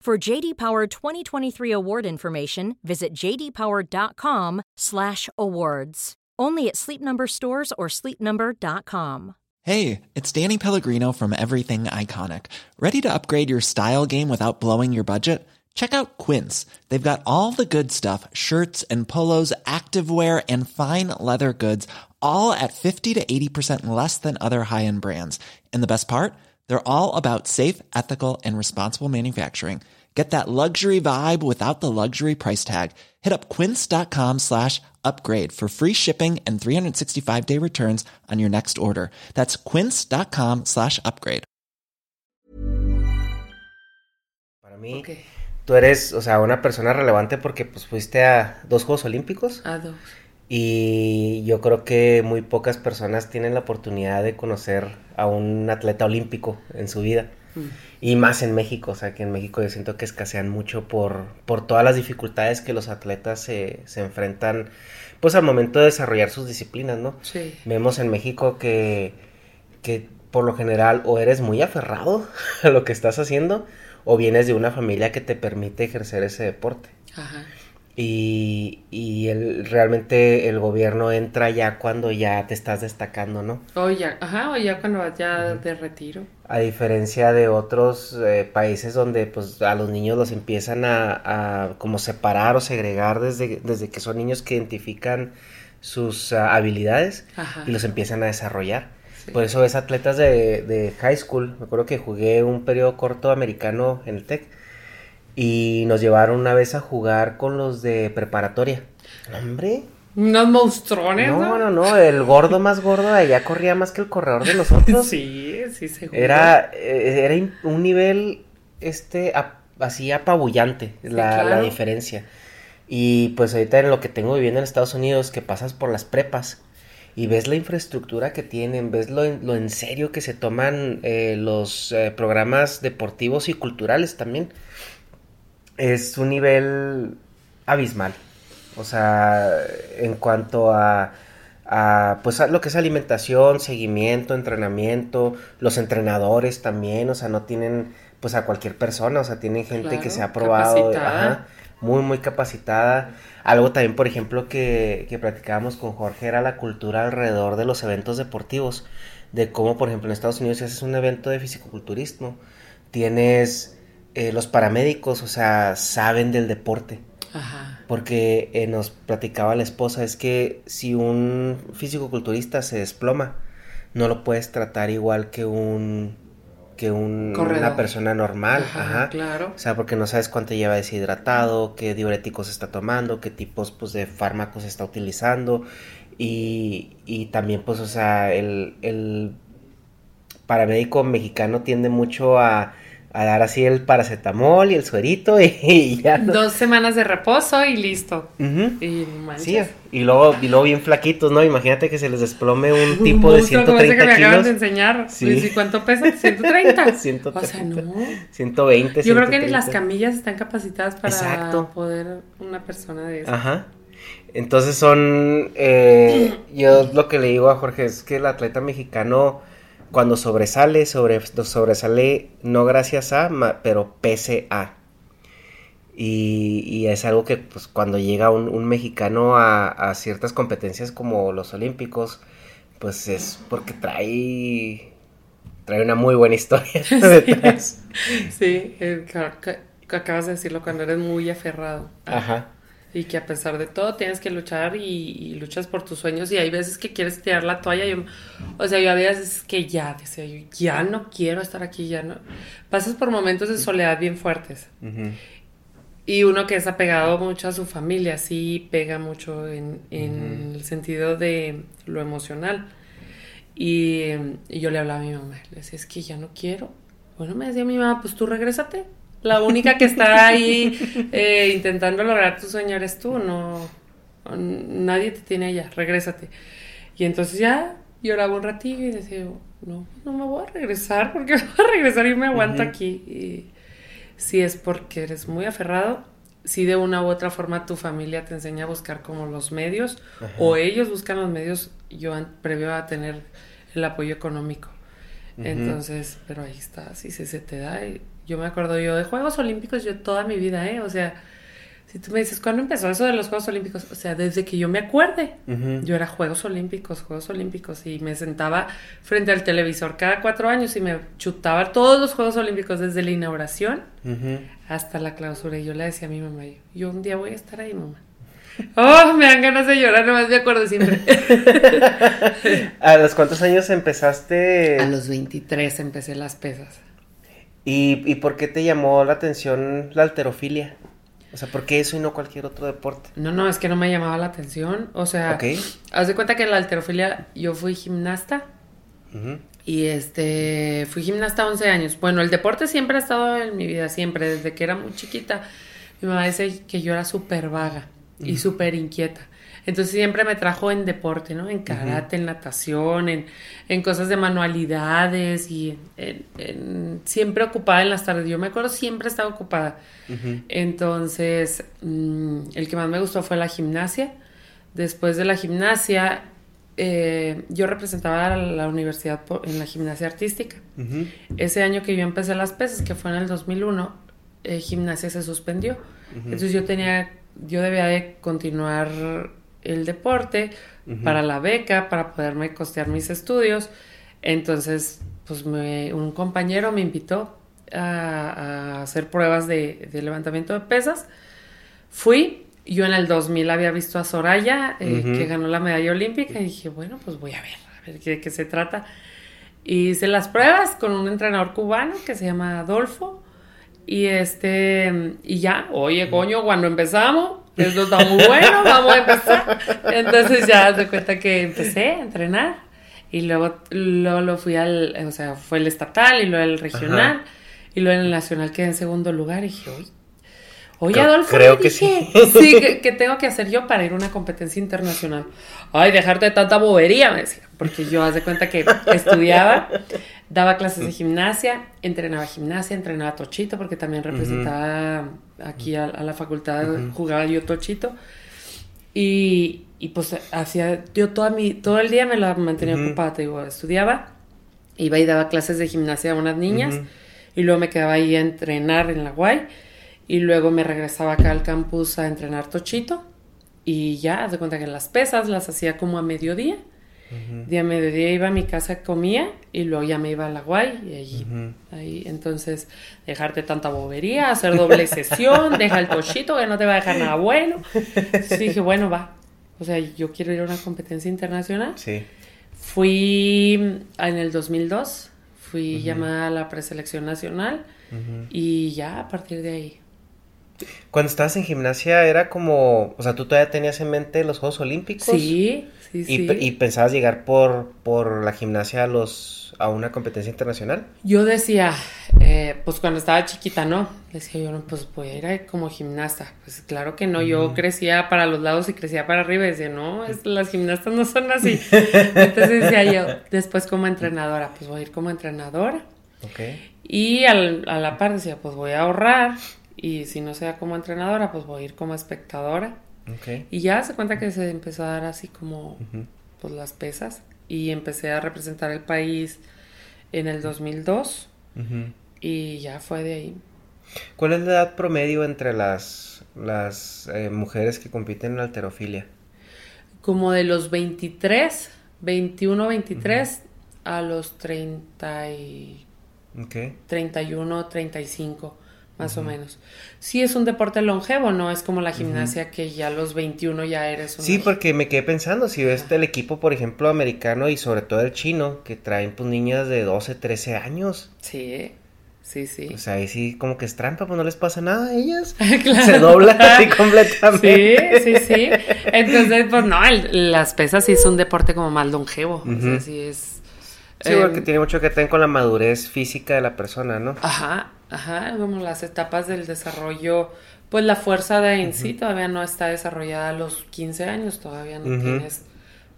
For JD Power 2023 award information, visit jdpower.com/awards. Only at Sleep Number stores or sleepnumber.com. Hey, it's Danny Pellegrino from Everything Iconic. Ready to upgrade your style game without blowing your budget? Check out Quince. They've got all the good stuff: shirts and polos, activewear, and fine leather goods, all at 50 to 80% less than other high-end brands. And the best part? They're all about safe, ethical, and responsible manufacturing. Get that luxury vibe without the luxury price tag. Hit up quince.com slash upgrade for free shipping and 365 day returns on your next order. That's quince.com slash upgrade. Para mí, tú eres, o sea, una persona relevante porque pues fuiste a dos Juegos Olímpicos. A dos. Y yo creo que muy pocas personas tienen la oportunidad de conocer a un atleta olímpico en su vida. Mm. Y más en México, o sea que en México yo siento que escasean mucho por, por todas las dificultades que los atletas se, se enfrentan pues al momento de desarrollar sus disciplinas, ¿no? Sí. Vemos en México que, que por lo general o eres muy aferrado a lo que estás haciendo o vienes de una familia que te permite ejercer ese deporte. Ajá. Y, y el, realmente el gobierno entra ya cuando ya te estás destacando, ¿no? O ya, ajá, o ya cuando vas ya de retiro. A diferencia de otros eh, países donde pues a los niños los empiezan a, a como separar o segregar desde, desde que son niños que identifican sus ah, habilidades Ajá. y los empiezan a desarrollar. Sí. Por eso ves atletas de, de high school. Me acuerdo que jugué un periodo corto americano en el TEC y nos llevaron una vez a jugar con los de preparatoria. Hombre, Unos monstruones, ¿no? no, no, no, el gordo más gordo de allá corría más que el corredor de nosotros. Sí, sí, seguro. Era, eh, era un nivel, este, ap- así apabullante, la, claro. la diferencia. Y pues ahorita en lo que tengo viviendo en Estados Unidos, que pasas por las prepas y ves la infraestructura que tienen, ves lo, en- lo en serio que se toman eh, los eh, programas deportivos y culturales también. Es un nivel abismal. O sea, en cuanto a, a, pues a lo que es alimentación, seguimiento, entrenamiento, los entrenadores también, o sea, no tienen pues a cualquier persona, o sea, tienen gente que se ha probado, ajá, muy, muy capacitada. Algo también, por ejemplo, que, que platicábamos con Jorge era la cultura alrededor de los eventos deportivos, de cómo, por ejemplo, en Estados Unidos si haces un evento de fisicoculturismo, tienes eh, los paramédicos, o sea, saben del deporte. Ajá. Porque eh, nos platicaba la esposa, es que si un físico-culturista se desploma, no lo puedes tratar igual que un que un- una persona normal, Ajá, ajá. claro. O sea, porque no sabes cuánto lleva deshidratado, qué diuréticos está tomando, qué tipos pues, de fármacos está utilizando. Y, y también, pues, o sea, el, el paramédico mexicano tiende mucho a, a dar así el paracetamol y el suerito y, y ya no. Dos semanas de reposo y listo. Ujú. Y no manches. Sí, y luego, y luego bien flaquitos, ¿no? Imagínate que se les desplome un tipo Un de monstruo como ese que 130 me acaban de enseñar. Sí. ¿Y cuánto pesa? 130. 130. O sea, no. 120, Yo creo que ni 130. las camillas están capacitadas para Exacto. poder una persona de eso. Ajá. Entonces son, eh, yo lo que le digo a Jorge es que el atleta mexicano cuando sobresale, sobre, sobresale no gracias a, ma- pero pese a. Y, y es algo que pues cuando llega un, un mexicano a, a ciertas competencias como los olímpicos, pues es porque trae, trae una muy buena historia detrás. Sí, eh, acabas de decirlo, cuando eres muy aferrado. Ajá. Y que a pesar de todo tienes que luchar y, y luchas por tus sueños y hay veces que quieres tirar la toalla. Yo, o sea, yo había veces que ya, decía yo, ya no quiero estar aquí, ya no. Pasas por momentos de soledad bien fuertes. Ujú. Y uno que es apegado mucho a su familia, sí pega mucho en, en el sentido de lo emocional. Y, y yo le hablaba a mi mamá, le decía, es que ya no quiero. Bueno, me decía mi mamá, pues tú regrésate. La única que está ahí eh, intentando lograr tu sueño eres tú, no, nadie te tiene allá, regrésate. Y entonces ya lloraba un ratillo y decía, no, no me voy a regresar, porque me voy a regresar y me aguanto aquí. Y si es porque eres muy aferrado, si de una u otra forma tu familia te enseña a buscar como los medios, Ajá. o ellos buscan los medios, yo previo a tener el apoyo económico. Entonces, pero ahí está, si se, se te da. y Yo me acuerdo yo de Juegos Olímpicos, yo toda mi vida, ¿eh? O sea, si tú me dices, ¿cuándo empezó eso de los Juegos Olímpicos? O sea, desde que yo me acuerde. Yo era Juegos Olímpicos, Juegos Olímpicos, y me sentaba frente al televisor cada cuatro años y me chutaba todos los Juegos Olímpicos desde la inauguración hasta la clausura. Y yo le decía a mi mamá, yo, yo un día voy a estar ahí, mamá. Oh, me dan ganas de llorar, nomás me acuerdo siempre. ¿A los cuántos años empezaste? A los 23 empecé las pesas. ¿Y, ¿Y por qué te llamó la atención la alterofilia? O sea, ¿por qué eso y no cualquier otro deporte? No, no, es que no me llamaba la atención. O sea, haz de cuenta que en la alterofilia yo fui gimnasta y este fui gimnasta 11 años. Bueno, el deporte siempre ha estado en mi vida, siempre, desde que era muy chiquita. Mi mamá dice que yo era súper vaga y súper inquieta. Entonces siempre me trajo en deporte, ¿no? En karate, en natación, en, en cosas de manualidades y en- en- siempre ocupada en las tardes. Yo me acuerdo, siempre estaba ocupada. Entonces, mm, el que más me gustó fue la gimnasia. Después de la gimnasia, eh, yo representaba a la universidad en la gimnasia artística. Ese año que yo empecé las pesas, que fue en el 2001, eh, gimnasia se suspendió. Entonces yo tenía, yo debía de continuar el deporte para la beca, para poderme costear mis estudios. Entonces, pues me- un compañero me invitó a, a hacer pruebas de, de levantamiento de pesas. Fui, yo en el 2000 había visto a Soraya, eh, que ganó la medalla olímpica, y dije, bueno, pues voy a ver, a ver qué- de qué se trata. Y hice las pruebas con un entrenador cubano que se llama Adolfo. Y este, y ya, oye, coño, cuando empezamos, esto está muy bueno, vamos a empezar. Entonces ya de cuenta que empecé a entrenar. Y luego, luego lo fui al, o sea, fue el estatal y luego el regional. Ajá. Y luego en el nacional quedé en segundo lugar. Y dije, oye, oye Adolfo, creo que dije, sí. sí, ¿qué, qué tengo que hacer yo para ir a una competencia internacional? Ay, dejarte de tanta bobería, me decía. Porque yo, haz de cuenta que estudiaba, daba clases de gimnasia, entrenaba gimnasia, entrenaba tochito, porque también representaba aquí a, a la facultad, jugaba yo tochito. Y, y pues hacía, yo toda mi, todo el día me la mantenía Ujú. ocupada, te digo, estudiaba, iba y daba clases de gimnasia a unas niñas, y luego me quedaba ahí a entrenar en la Guay, y luego me regresaba acá al campus a entrenar tochito, y ya, haz de cuenta que las pesas las hacía como a mediodía, de a mediodía iba a mi casa, comía, y luego ya me iba a la Guay, y allí, ahí, entonces, dejarte tanta bobería, hacer doble sesión, deja el tochito que no te va a dejar nada bueno. Entonces dije, bueno, va. O sea, yo quiero ir a una competencia internacional. Sí. Fui en el 2002, fui llamada a la preselección nacional y ya a partir de ahí. Cuando estabas en gimnasia era como, o sea, tú todavía tenías en mente los Juegos Olímpicos. Sí, sí, Y, sí. pe- y pensabas llegar por, por la gimnasia a los a una competencia internacional. Yo decía, eh, pues cuando estaba chiquita, ¿no? Decía yo, no, pues voy a ir como gimnasta. Pues claro que no, yo crecía para los lados y crecía para arriba. Y decía, no, es- las gimnastas no son así. Entonces decía yo, después como entrenadora, pues voy a ir como entrenadora. Ok. Y al- a la par decía, pues voy a ahorrar. Y si no sea como entrenadora, pues voy a ir como espectadora. Ok. Y ya se cuenta que se empezó a dar así como Ujú. pues las pesas. Y empecé a representar el país en el 2002. Ujú. Y ya fue de ahí. ¿Cuál es la edad promedio entre las, las eh, mujeres que compiten en alterofilia? Como de los 23, 21, 23 a los 30 y Ok. 31, 35. Más o menos. Sí es un deporte longevo, no es como la gimnasia que ya a los 21 ya eres un... Sí, porque me quedé pensando, si ves el equipo, por ejemplo, americano y sobre todo el chino, que traen pues niñas de 12, 13 años. Sí, sí, sí. O sea, ahí sí como que es trampa, pues no les pasa nada a ellas. Se doblan así completamente. Sí, sí, sí. Entonces, pues no, el- las pesas sí es un deporte como más longevo. O sea, sí es... Sí, eh, porque tiene mucho que ver con la madurez física de la persona, ¿no? Ajá, ajá, como las etapas del desarrollo, pues la fuerza de en sí todavía no está desarrollada a los 15 años, todavía no tienes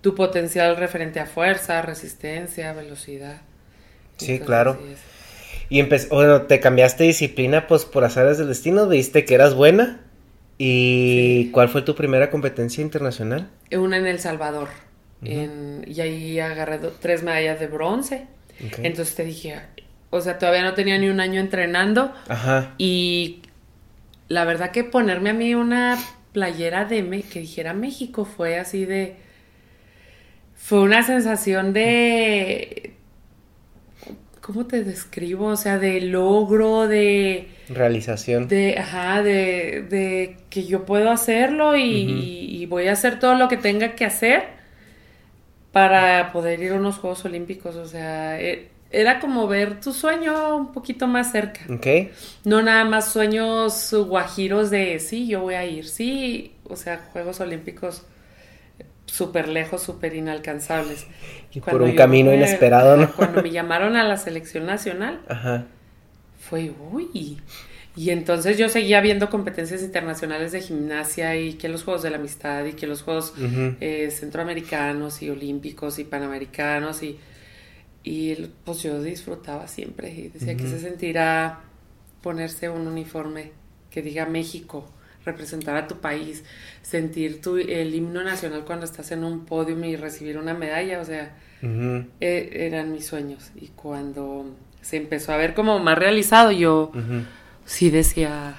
tu potencial referente a fuerza, resistencia, velocidad. Sí, Entonces, claro. Y empezó, bueno, te cambiaste disciplina, pues por azares del destino, viste que eras buena. ¿Y cuál fue tu primera competencia internacional? Una en El Salvador, en- y ahí agarré tres medallas de bronce. Entonces te dije, o sea, todavía no tenía ni un año entrenando Ajá. y la verdad que ponerme a mí una playera de Me- que dijera México fue así de fue una sensación de ¿cómo te describo? O sea, de logro, de Realización. de ajá, de, de que yo puedo hacerlo y, y voy a hacer todo lo que tenga que hacer para poder ir a unos Juegos Olímpicos, o sea, e- era como ver tu sueño un poquito más cerca. Ok. No nada más sueños guajiros de sí, yo voy a ir, sí, o sea, Juegos Olímpicos súper lejos, súper inalcanzables. Y por un camino me- inesperado, ¿no? Cuando me llamaron a la selección nacional, Ajá. fue uy. Y entonces yo seguía viendo competencias internacionales de gimnasia y que los Juegos de la Amistad y que los Juegos eh, centroamericanos y olímpicos y panamericanos y, y pues yo disfrutaba siempre y decía que se sentirá ponerse un uniforme que diga México, representar a tu país, sentir tu, el himno nacional cuando estás en un podio y recibir una medalla, o sea, eh, eran mis sueños. Y cuando se empezó a ver como más realizado, yo sí decía,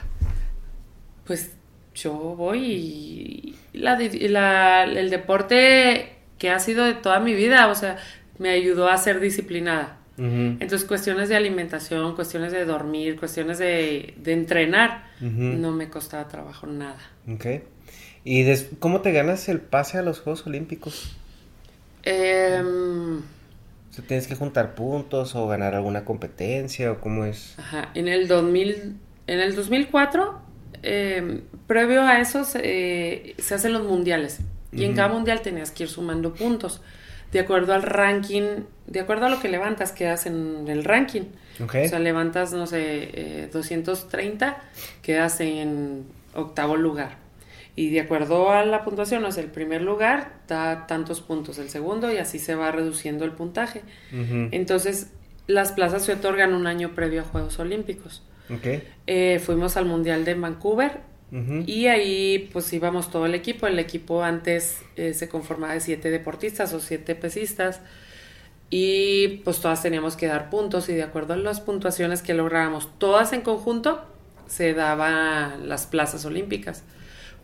pues yo voy y la, di- la- el deporte que ha sido de toda mi vida, o sea, me ayudó a ser disciplinada. Ujú. Entonces, cuestiones de alimentación, cuestiones de dormir, cuestiones de, de entrenar, no me costaba trabajo nada. Ok. ¿Y des- cómo te ganas el pase a los Juegos Olímpicos? Em, O sea, ¿Tienes que juntar puntos o ganar alguna competencia o cómo es? Ajá, en el 2000, en el 2004, eh, previo a eso, se, eh, se hacen los mundiales. Y en cada mundial tenías que ir sumando puntos. De acuerdo al ranking, de acuerdo a lo que levantas, quedas en el ranking. Ok. O sea, levantas, no sé, eh, 230, quedas en octavo lugar. Y de acuerdo a la puntuación, o sea, el primer lugar da tantos puntos, el segundo, y así se va reduciendo el puntaje. Entonces, las plazas se otorgan un año previo a Juegos Olímpicos. Ok. Eh, fuimos al Mundial de Vancouver Y ahí pues íbamos todo el equipo. El equipo antes eh, se conformaba de siete deportistas o siete pesistas. Y pues todas teníamos que dar puntos. Y de acuerdo a las puntuaciones que lográbamos todas en conjunto se daban las plazas olímpicas.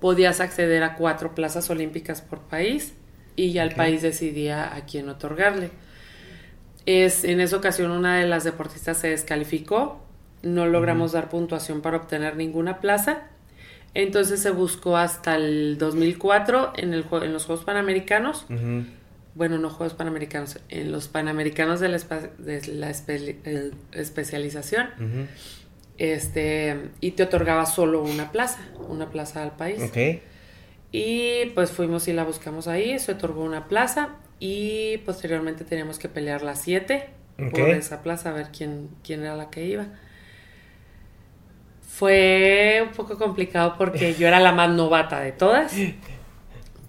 Podías acceder a cuatro plazas olímpicas por país y ya el país decidía a quién otorgarle. Es, en esa ocasión una de las deportistas se descalificó, no logramos dar puntuación para obtener ninguna plaza, entonces se buscó hasta el 2004 en, el, en los Juegos Panamericanos, bueno, no Juegos Panamericanos, en los Panamericanos de la, de la espe- el- especialización, este, y te otorgaba solo una plaza, una plaza al país. Y pues fuimos y la buscamos ahí, se otorgó una plaza y posteriormente teníamos que pelear las siete por esa plaza a ver quién, quién era la que iba. Fue un poco complicado porque yo era la más novata de todas,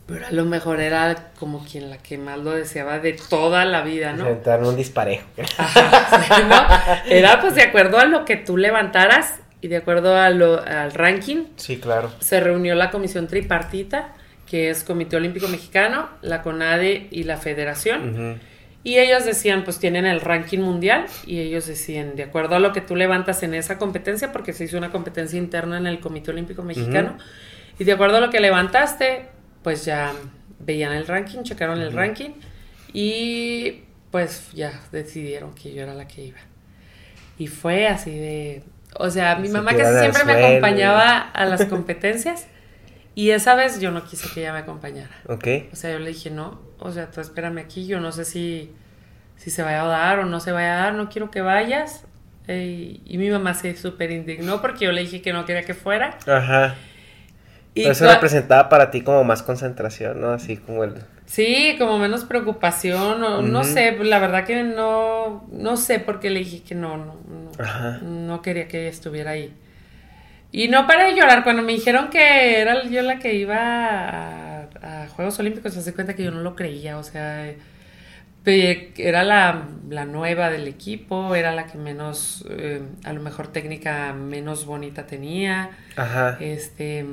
pero a lo mejor era como quien la que más lo deseaba de toda la vida, ¿no? Se aventaron un disparejo. Ajá, sí, ¿no? Era pues de acuerdo a lo que tú levantaras y de acuerdo a lo- al ranking Sí, claro. se reunió la comisión tripartita, que es Comité Olímpico Mexicano, la CONADE y la Federación. Ujú. Y ellos decían, pues tienen el ranking mundial y ellos decían, de acuerdo a lo que tú levantas en esa competencia, porque se hizo una competencia interna en el Comité Olímpico Mexicano, y de acuerdo a lo que levantaste, pues ya veían el ranking, checaron el ranking y pues ya decidieron que yo era la que iba. Y fue así de... O sea, mi Se mamá casi siempre me suelo. acompañaba a las competencias y esa vez yo no quise que ella me acompañara. Ok. O sea, yo le dije, no, o sea, tú espérame aquí, yo no sé si, si se vaya a dar o no se vaya a dar, no quiero que vayas. Eh, y mi mamá se súper indignó porque yo le dije que no quería que fuera. Ajá. Y Pero eso representaba para ti como más concentración, ¿no? Así como el... Sí, como menos preocupación, o no sé, la verdad que no, no sé por qué le dije que no, no, no, Ajá. no quería que ella estuviera ahí. Y no paré de llorar cuando me dijeron que era yo la que iba a, a Juegos Olímpicos, se hace cuenta que yo no lo creía, o sea, era la, la nueva del equipo, era la que menos, eh, a lo mejor técnica menos bonita tenía, Ajá. este,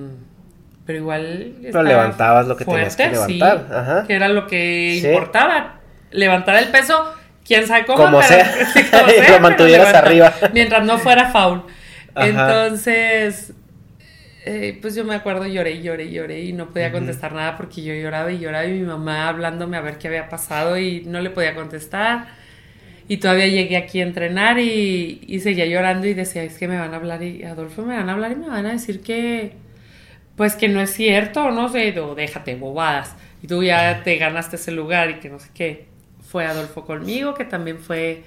pero igual. Pero levantabas lo que tenías que levantar, sí, ajá. Que era lo que Sí. importaba. Levantar el peso, quién sabe cómo. Como pero- sea. como lo mantuvieras arriba. Mientras no fuera foul. Ajá. Entonces. eh, pues yo me acuerdo, lloré, lloré, lloré y no podía contestar nada porque yo lloraba y lloraba y mi mamá hablándome a ver qué había pasado y no le podía contestar. Y todavía llegué aquí a entrenar y, y seguía llorando y decía, es que me van a hablar y Adolfo me van a hablar y me van a decir que, pues que no es cierto, no sé, o déjate bobadas. Y tú ya te ganaste ese lugar y que no sé qué. Fue Adolfo conmigo, que también fue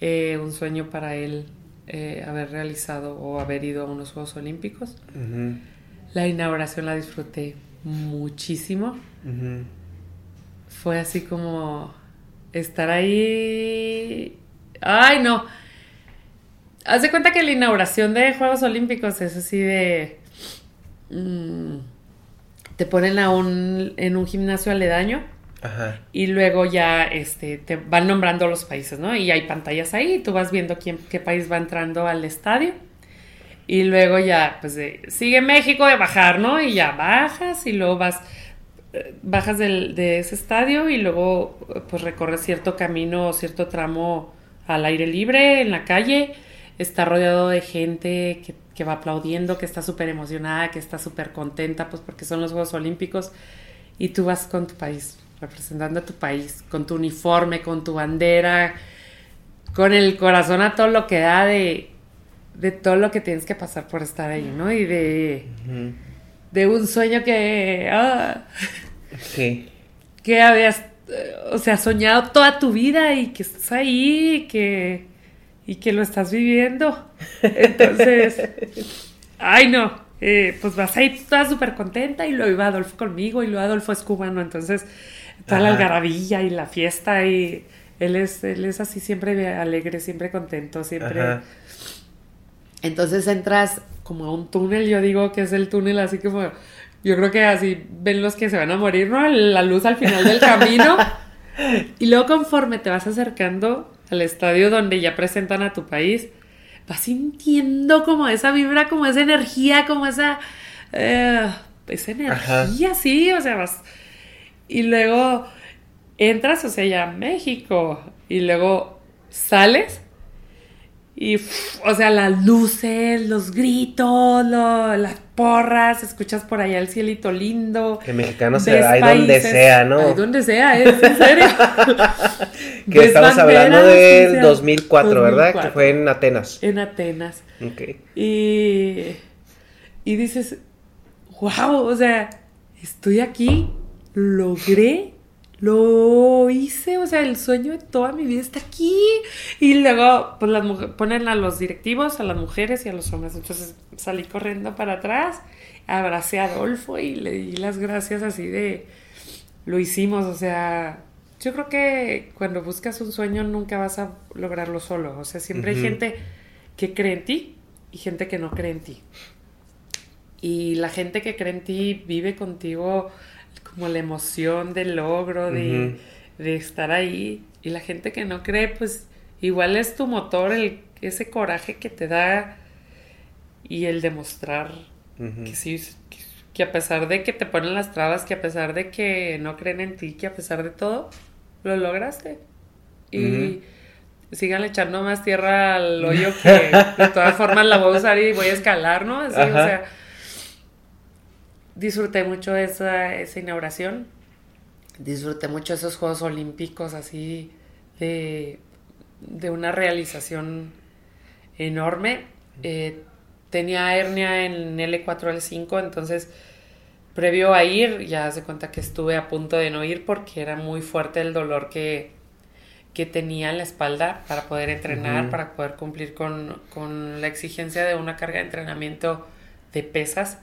eh, un sueño para él eh, haber realizado o haber ido a unos Juegos Olímpicos. La inauguración la disfruté muchísimo. Fue así como estar ahí. Ay, no. Haz de cuenta que la inauguración de Juegos Olímpicos es así de. mm, te ponen a un, en un gimnasio aledaño Y luego ya este, te van nombrando los países, ¿no? Y hay pantallas ahí y tú vas viendo quién, qué país va entrando al estadio. Y luego ya, pues sigue México de bajar, ¿no? Y ya bajas y luego vas, eh, bajas del- de ese estadio y luego pues recorres cierto camino o cierto tramo al aire libre, en la calle. Está rodeado de gente que, que va aplaudiendo, que está súper emocionada, que está súper contenta, pues porque son los Juegos Olímpicos. Y tú vas con tu país, representando a tu país, con tu uniforme, con tu bandera, con el corazón a todo lo que da de, de todo lo que tienes que pasar por estar ahí, ¿no? Y de, de un sueño que, ah, Sí. que habías, o sea, soñado toda tu vida y que estás ahí y que, y que lo estás viviendo. Entonces, ay no, eh, pues vas ahí toda súper contenta y luego iba Adolfo conmigo y luego Adolfo es cubano, entonces toda la Ajá. algarabilla y la fiesta y él es, él es así siempre alegre, siempre contento, siempre... Ajá. Entonces entras como a un túnel, yo digo que es el túnel así como, yo creo que así ven los que se van a morir, ¿no? La luz al final del camino. y luego conforme te vas acercando al estadio donde ya presentan a tu país, vas sintiendo como esa vibra, como esa energía, como esa... eh, esa energía, sí, o sea, vas... Y luego entras, o sea, ya México, y luego sales y, o sea, las luces, los gritos, lo- las porras, escuchas por allá el cielito lindo. Que mexicano se va ahí donde sea, ¿no? Ahí donde sea, es en serio. Que Ves estamos hablando del o sea, 2004, ¿verdad? Que 2004. fue en Atenas. En Atenas. Ok. Y, y dices, wow, o sea, estoy aquí, logré, lo hice, o sea, el sueño de toda mi vida está aquí. Y luego, pues las mujeres ponen a los directivos, a las mujeres y a los hombres. Entonces salí corriendo para atrás, abracé a Adolfo y le di las gracias así de, lo hicimos, o sea, yo creo que cuando buscas un sueño nunca vas a lograrlo solo, o sea, siempre hay gente que cree en ti y gente que no cree en ti. Y la gente que cree en ti vive contigo como la emoción del logro, de, de estar ahí. Y la gente que no cree, pues igual es tu motor, el, ese coraje que te da y el demostrar Ujú. que sí, que, que a pesar de que te ponen las trabas, que a pesar de que no creen en ti, que a pesar de todo, lo lograste. Y Ujú. sigan echando más tierra al hoyo que de todas formas la voy a usar y voy a escalar, ¿no? Así, o sea, disfruté mucho esa, esa inauguración. Disfruté mucho esos Juegos Olímpicos así de, de una realización enorme. Eh, tenía hernia en L4, L5, entonces previo a ir ya se cuenta que estuve a punto de no ir porque era muy fuerte el dolor que, que tenía en la espalda para poder entrenar, para poder cumplir con, con, la exigencia de una carga de entrenamiento de pesas.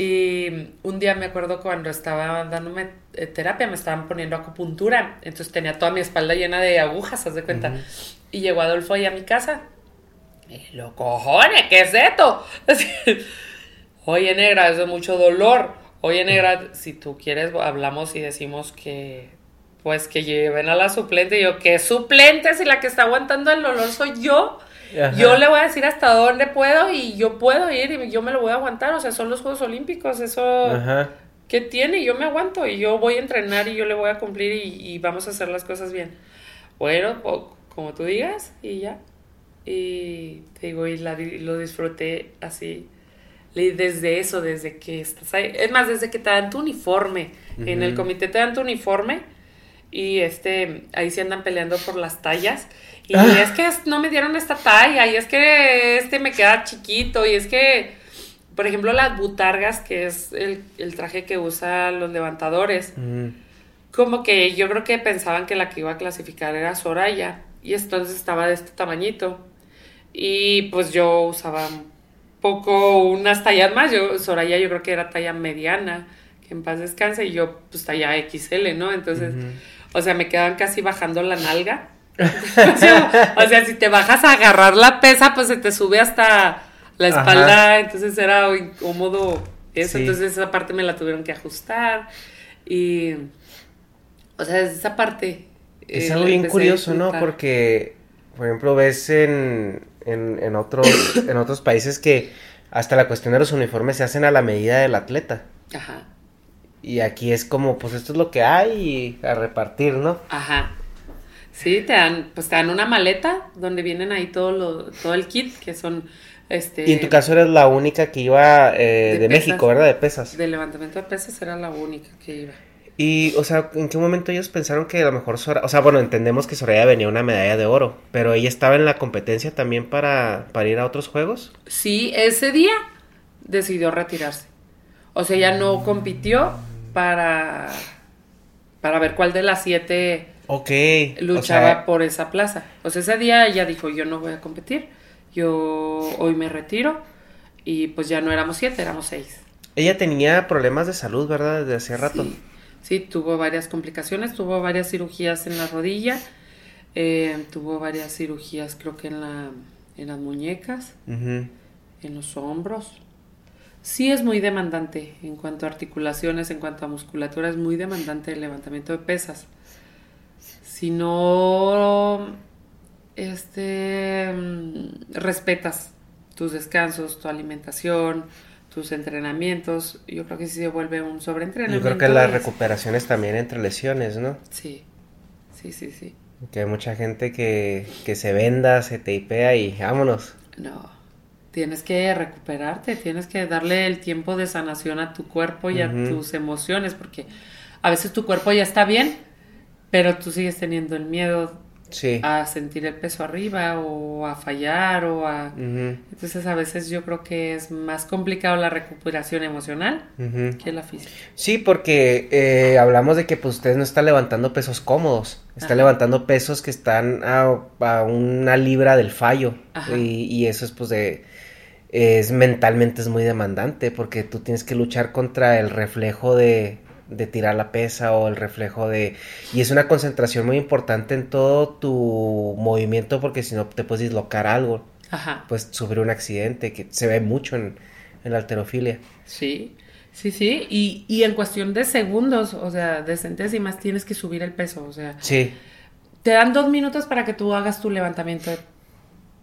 Y un día me acuerdo cuando estaba dándome eh, terapia, me estaban poniendo acupuntura, entonces tenía toda mi espalda llena de agujas, haz de cuenta. Y llegó Adolfo ahí a mi casa. Y lo cojones, ¿qué es esto? Oye, negra, eso es mucho dolor. Oye, negra, si tú quieres, hablamos y decimos que, pues, que lleven a la suplente. Y yo, ¿qué suplente? Si la que está aguantando el dolor soy yo. Yo le voy a decir hasta dónde puedo y yo puedo ir y yo me lo voy a aguantar. O sea, son los Juegos Olímpicos, eso... ¿Qué tiene? Yo me aguanto y yo voy a entrenar y yo le voy a cumplir y, vamos a hacer las cosas bien. Bueno, como tú digas y ya. Y te digo, y, lo disfruté así. Desde eso, desde que estás ahí. Es más, desde que te dan tu uniforme. En el comité te dan tu uniforme y este, ahí se andan peleando por las tallas. Y ah. es que no me dieron esta talla, y es que este me queda chiquito, y es que, por ejemplo, las butargas, que es el, traje que usan los levantadores, como que yo creo que pensaban que la que iba a clasificar era Soraya, y entonces estaba de este tamañito. Y pues yo usaba poco unas tallas más, yo, Soraya yo creo que era talla mediana, que en paz descanse, y yo pues talla XL, ¿no? Entonces, o sea, me quedaban casi bajando la nalga o, sea, si te bajas a agarrar la pesa, pues se te sube hasta la espalda, entonces era incómodo eso, entonces esa parte me la tuvieron que ajustar y, o sea, esa parte... Es algo bien curioso, ¿no? Porque, por ejemplo, ves en, en, otros, en otros países que hasta la cuestión de los uniformes se hacen a la medida del atleta. Ajá. Y aquí es como, pues esto es lo que hay y a repartir, ¿no? Ajá. Sí, te dan, pues te dan una maleta donde vienen ahí todo lo, todo el kit, que son este. Y en tu caso eres la única que iba eh, de, México, ¿verdad? De pesas. De levantamiento de pesas era la única que iba. Y, o sea, ¿en qué momento ellos pensaron que a lo mejor Soraya, o sea, bueno, entendemos que Soraya venía una medalla de oro, pero ella estaba en la competencia también para, para ir a otros juegos? Sí, ese día decidió retirarse. O sea, ella no compitió para, para ver cuál de las siete Ok. Luchaba por esa plaza. O sea, ese día ella dijo, yo no voy a competir, yo hoy me retiro y pues ya no éramos siete, éramos seis. Ella tenía problemas de salud, ¿verdad? Desde hace rato. Sí, tuvo varias complicaciones, tuvo varias cirugías en la rodilla, eh, tuvo varias cirugías creo que en, la, en las muñecas, en los hombros. Sí es muy demandante en cuanto a articulaciones, en cuanto a musculatura, es muy demandante el levantamiento de pesas si no este, respetas tus descansos, tu alimentación, tus entrenamientos, yo creo que sí se vuelve un sobreentrenamiento. Yo creo que las recuperaciones también entre lesiones, ¿no? Sí, sí, sí, sí. Que hay mucha gente que, que se venda, se teipea y vámonos. No, tienes que recuperarte, tienes que darle el tiempo de sanación a tu cuerpo y a tus emociones, porque a veces tu cuerpo ya está bien, pero tú sigues teniendo el miedo a sentir el peso arriba o a fallar o a... Entonces a veces yo creo que es más complicado la recuperación emocional que la física. Sí, porque eh, hablamos de que pues ustedes no están levantando pesos cómodos, están levantando pesos que están a, una libra del fallo y, y, eso es pues de... Es mentalmente es muy demandante porque tú tienes que luchar contra el reflejo de, de tirar la pesa o el reflejo de... Y es una concentración muy importante en todo tu movimiento porque si no te puedes dislocar algo. Ajá. Pues sufrir un accidente que se ve mucho en, la alterofilia. Sí, sí, sí. Y, y, en cuestión de segundos, o sea, de centésimas, tienes que subir el peso. O sea, sí. Te dan dos minutos para que tú hagas tu levantamiento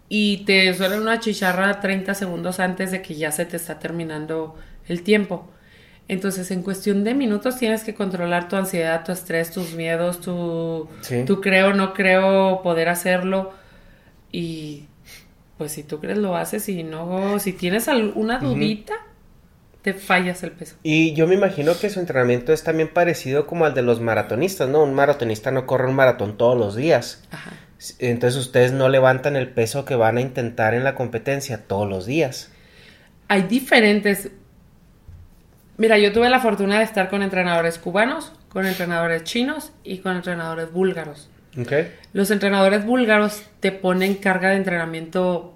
y te suena una chicharra 30 segundos antes de que ya se te está terminando el tiempo. Entonces, en cuestión de minutos tienes que controlar tu ansiedad, tu estrés, tus miedos, tu, tu creo, no creo poder hacerlo. Y pues si tú crees lo haces y no, si tienes alguna dudita, te fallas el peso. Y yo me imagino que su entrenamiento es también parecido como al de los maratonistas, ¿no? Un maratonista no corre un maratón todos los días. Ajá. Entonces ustedes no levantan el peso que van a intentar en la competencia todos los días. Hay diferentes... Mira, yo tuve la fortuna de estar con entrenadores cubanos, con entrenadores chinos y con entrenadores búlgaros. Okay. Los entrenadores búlgaros te ponen carga de entrenamiento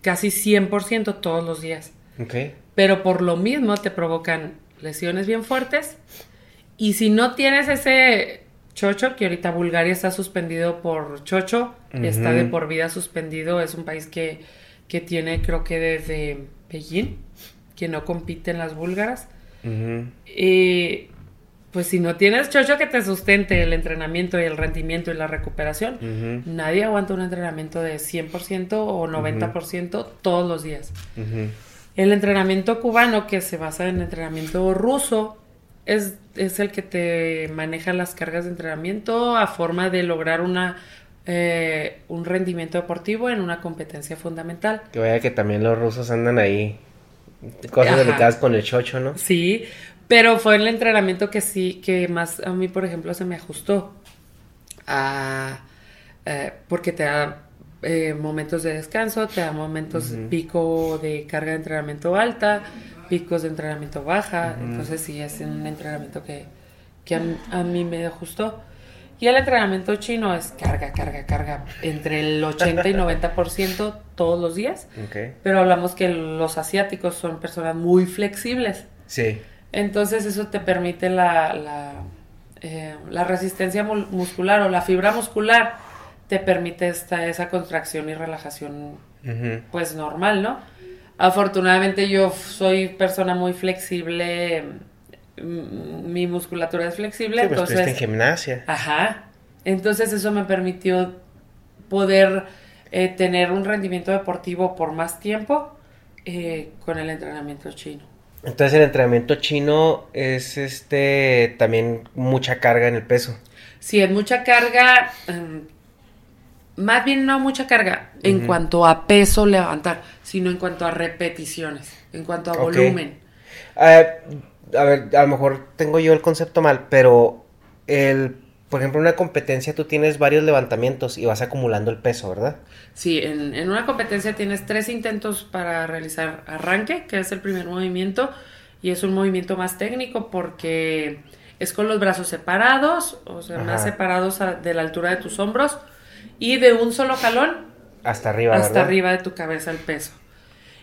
casi 100% todos los días. Okay. Pero por lo mismo te provocan lesiones bien fuertes. Y si no tienes ese chocho, que ahorita Bulgaria está suspendido por chocho, está de por vida suspendido, es un país que, que tiene creo que desde Beijing, que no compite en las búlgaras. Y pues si no tienes chocho que te sustente el entrenamiento y el rendimiento y la recuperación, nadie aguanta un entrenamiento de 100% o 90% todos los días. El entrenamiento cubano, que se basa en entrenamiento ruso, es, es, el que te maneja las cargas de entrenamiento a forma de lograr una eh, un rendimiento deportivo en una competencia fundamental. Que vaya que también los rusos andan ahí cosas delicadas con el chocho, ¿no? Sí, pero fue el entrenamiento que sí, que más a mí, por ejemplo, se me ajustó. A, eh, porque te da eh, momentos de descanso, te da momentos pico de carga de entrenamiento alta, picos de entrenamiento baja. Entonces sí, es un entrenamiento que, que a, mí me ajustó. Y el entrenamiento chino es carga, carga, carga, entre el 80 y 90% todos los días. Pero hablamos que los asiáticos son personas muy flexibles. Sí. Entonces eso te permite la, la, eh, la resistencia muscular o la fibra muscular te permite esta, esa contracción y relajación pues normal, ¿no? Afortunadamente yo soy persona muy flexible, mi musculatura es flexible, sí, pues entonces... en gimnasia. Ajá. Entonces eso me permitió poder eh, tener un rendimiento deportivo por más tiempo eh, con el entrenamiento chino. Entonces el entrenamiento chino es este también mucha carga en el peso. Sí, es mucha carga, em, más bien no mucha carga en cuanto a peso levantar, sino en cuanto a repeticiones, en cuanto a volumen. Eh, a ver, a lo mejor tengo yo el concepto mal, pero el por ejemplo, en una competencia tú tienes varios levantamientos y vas acumulando el peso, ¿verdad? Sí, en, en, una competencia tienes tres intentos para realizar arranque, que es el primer movimiento, y es un movimiento más técnico porque es con los brazos separados, o sea, más separados de la altura de tus hombros, y de un solo jalón. Hasta arriba, Hasta arriba de tu cabeza el peso.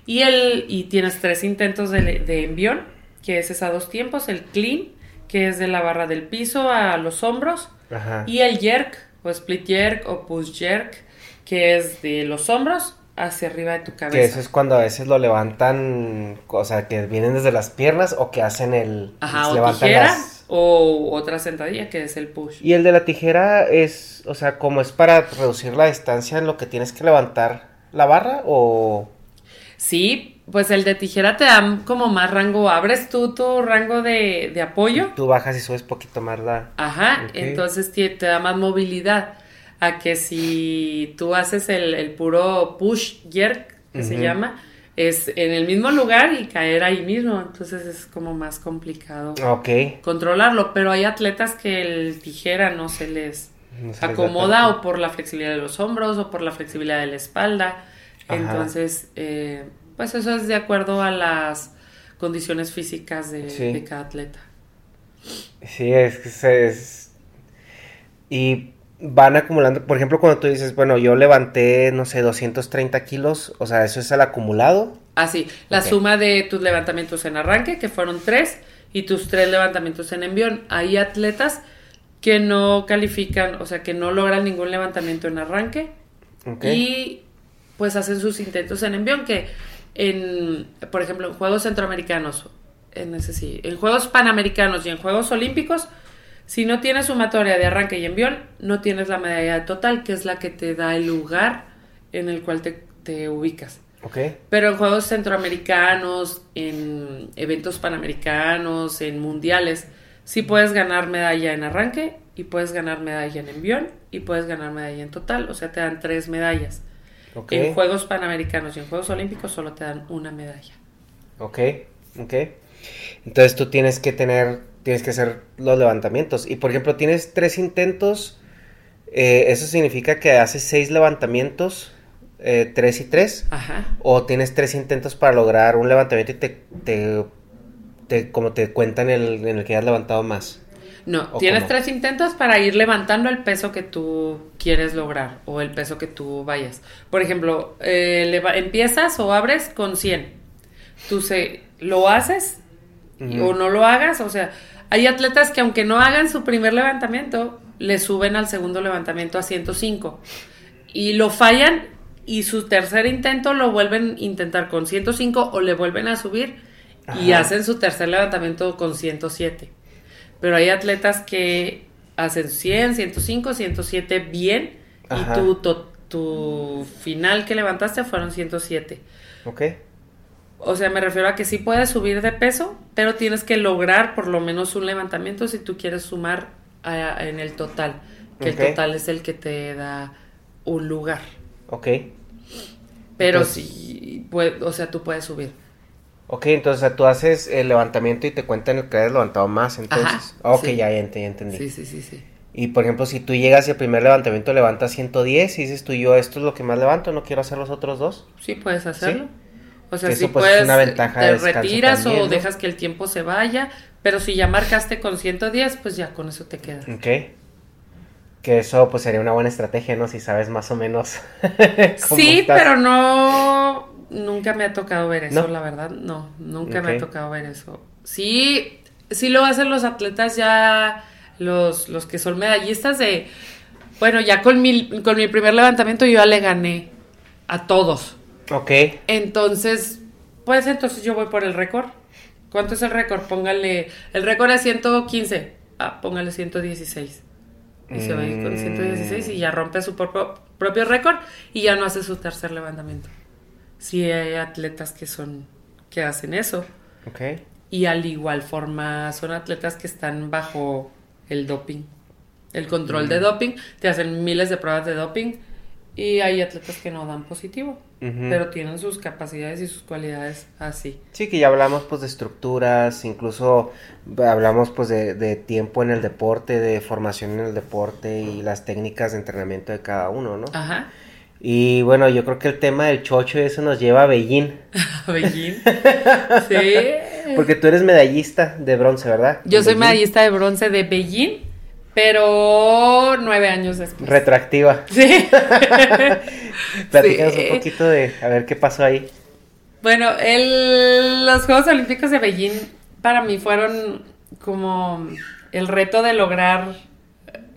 Y, el, y tienes tres intentos de, de envión, que es a dos tiempos, el clean, que es de la barra del piso a los hombros, y el jerk, o split jerk, o push jerk, que es de los hombros hacia arriba de tu cabeza. Que eso es cuando a veces lo levantan, o sea, que vienen desde las piernas o que hacen el... Ajá, o tijera o otra sentadilla que es el push. Y el de la tijera es, o sea, como es para reducir la distancia en lo que tienes que levantar la barra o... Sí, pues el de tijera te da como más rango. Abres tú tu rango de, de apoyo. tú bajas y subes poquito más la. Ajá, entonces te, da más movilidad. A que si tú haces el, puro push jerk, que se llama, es en el mismo lugar y caer ahí mismo. Entonces es como más complicado controlarlo. Pero hay atletas que el tijera no se les, acomoda o por la flexibilidad de los hombros o por la flexibilidad de la espalda. Entonces, eh, pues eso es de acuerdo a las condiciones físicas de, cada atleta. Sí, es que es... Y van acumulando, por ejemplo, cuando tú dices, bueno, yo levanté, no sé, 230 kilos, o sea, ¿eso es el acumulado? Ah, sí, la suma de tus levantamientos en arranque, que fueron tres, y tus tres levantamientos en envión. Hay atletas que no califican, o sea, que no logran ningún levantamiento en arranque, y pues hacen sus intentos en envión, que en, por ejemplo, en Juegos Centroamericanos, en ese sí, en Juegos Panamericanos y en Juegos Olímpicos, si no tienes sumatoria de arranque y envión, no tienes la medalla total, que es la que te da el lugar en el cual te, te ubicas. Okay. Pero en Juegos Centroamericanos, en eventos panamericanos, en mundiales, sí puedes ganar medalla en arranque y puedes ganar medalla en envión y puedes ganar medalla en total, o sea, te dan tres medallas. En Juegos Panamericanos y en Juegos Olímpicos solo te dan una medalla. Ok, ok. Entonces tú tienes que tener, tienes que hacer los levantamientos. Y por ejemplo, tienes tres intentos eh, eso significa que haces seis levantamientos, eh, tres y tres, Ajá. o tienes tres intentos para lograr un levantamiento y te, te, te- como te cuentan el, en el que has levantado más. No, ¿O tienes cómo? tres intentos para ir levantando el peso que tú quieres lograr o el peso que tú vayas. Por ejemplo, eh, empiezas o abres con 100. Tú se, lo haces o no lo hagas. O sea, hay atletas que aunque no hagan su primer levantamiento, le suben al segundo levantamiento a 105. Y lo fallan y su tercer intento lo vuelven a intentar con 105 o le vuelven a subir y hacen su tercer levantamiento con 107. Pero hay atletas que hacen 100, 105, 107 bien Ajá. y tu, to- tu final que levantaste fueron 107. ¿Ok? O sea, me refiero a que sí puedes subir de peso, pero tienes que lograr por lo menos un levantamiento si tú quieres sumar a- en el total, que el total es el que te da un lugar. Ok. Pero Entonces- sí, puede- o sea, tú puedes subir. Ok, entonces o sea, tú haces el levantamiento y te cuentan el que hayas levantado más, entonces. Ajá, ok, sí. ya, ent- ya entendí. Sí, sí, sí, sí. Y por ejemplo, si tú llegas y el primer levantamiento levantas 110 y dices tú, yo esto es lo que más levanto, no quiero hacer los otros dos. Sí, puedes hacerlo. O sea, eso, pues, es puedes, una ventaja de te descanso retiras también, o ¿no? dejas que el tiempo se vaya, pero si ya marcaste con 110, pues ya con eso te quedas. Ok. Que eso pues sería una buena estrategia, ¿no? Si sabes más o menos. cómo Sí, estás. pero no, nunca me ha tocado ver eso, ¿No? la verdad, no, nunca me ha tocado ver eso. Sí, sí lo hacen los atletas ya, los, los que son medallistas de, bueno, ya con mi, con mi primer levantamiento yo ya le gané a todos. Ok. Entonces, pues entonces yo voy por el récord. ¿Cuánto es el récord? Póngale, el récord es 115. Ah, póngale 116. Y se va a ir con 116 y ya rompe su propio, propio récord y ya no hace su tercer levantamiento. Sí hay atletas que son, que hacen eso. Y al igual forma son atletas que están bajo el doping. El control Mm. de doping. Te hacen miles de pruebas de doping. Y hay atletas que no dan positivo. Pero tienen sus capacidades y sus cualidades así. Sí, que ya hablamos pues de estructuras, incluso hablamos pues de, de tiempo en el deporte, de formación en el deporte y las técnicas de entrenamiento de cada uno, ¿no? Ajá. Y bueno, yo creo que el tema del chocho eso nos lleva a Beijing, Beijing. Sí. porque tú eres medallista de bronce, ¿verdad? Yo soy medallista de bronce de Beijing, pero nueve años después. Retroactiva. Sí. Platícanos Sí. un poquito de a ver qué pasó ahí. Bueno, el- los Juegos Olímpicos de Beijing para mí fueron como el reto de lograr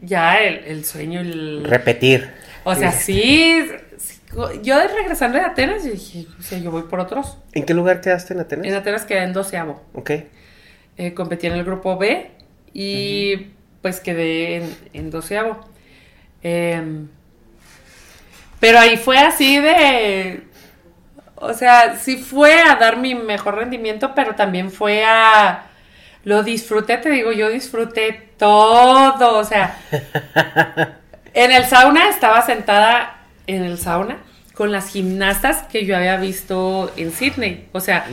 ya el, el sueño. El, Repetir. O sea, sí, sí, Yo de regresando de Atenas, yo dije, o sea, yo voy por otros. ¿En qué lugar quedaste en Atenas? En Atenas quedé en doceavo. Ok. Eh, competí en el grupo B y pues quedé en, en doceavo. Em, pero ahí fue así de... O sea, sí fue a dar mi mejor rendimiento, pero también fue a... Lo disfruté, te digo, yo disfruté todo. O sea, en el sauna estaba sentada en el sauna con las gimnastas que yo había visto en Sydney. O sea,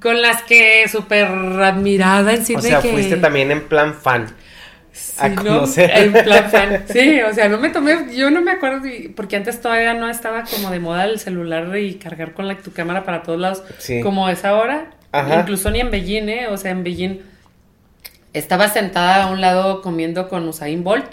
con las que súper admirada en O Sydney. sea, que- fuiste también en plan fan. Sí, a ¿no? conocer. En plan fan. Sí, o sea, no me tomé, yo no me acuerdo, porque antes todavía no estaba como de moda el celular y cargar con la, tu cámara para todos lados, Sí. como es ahora. Ajá. Incluso ni en Beijing, ¿eh? O sea, en Beijing estaba sentada a un lado comiendo con Usain Bolt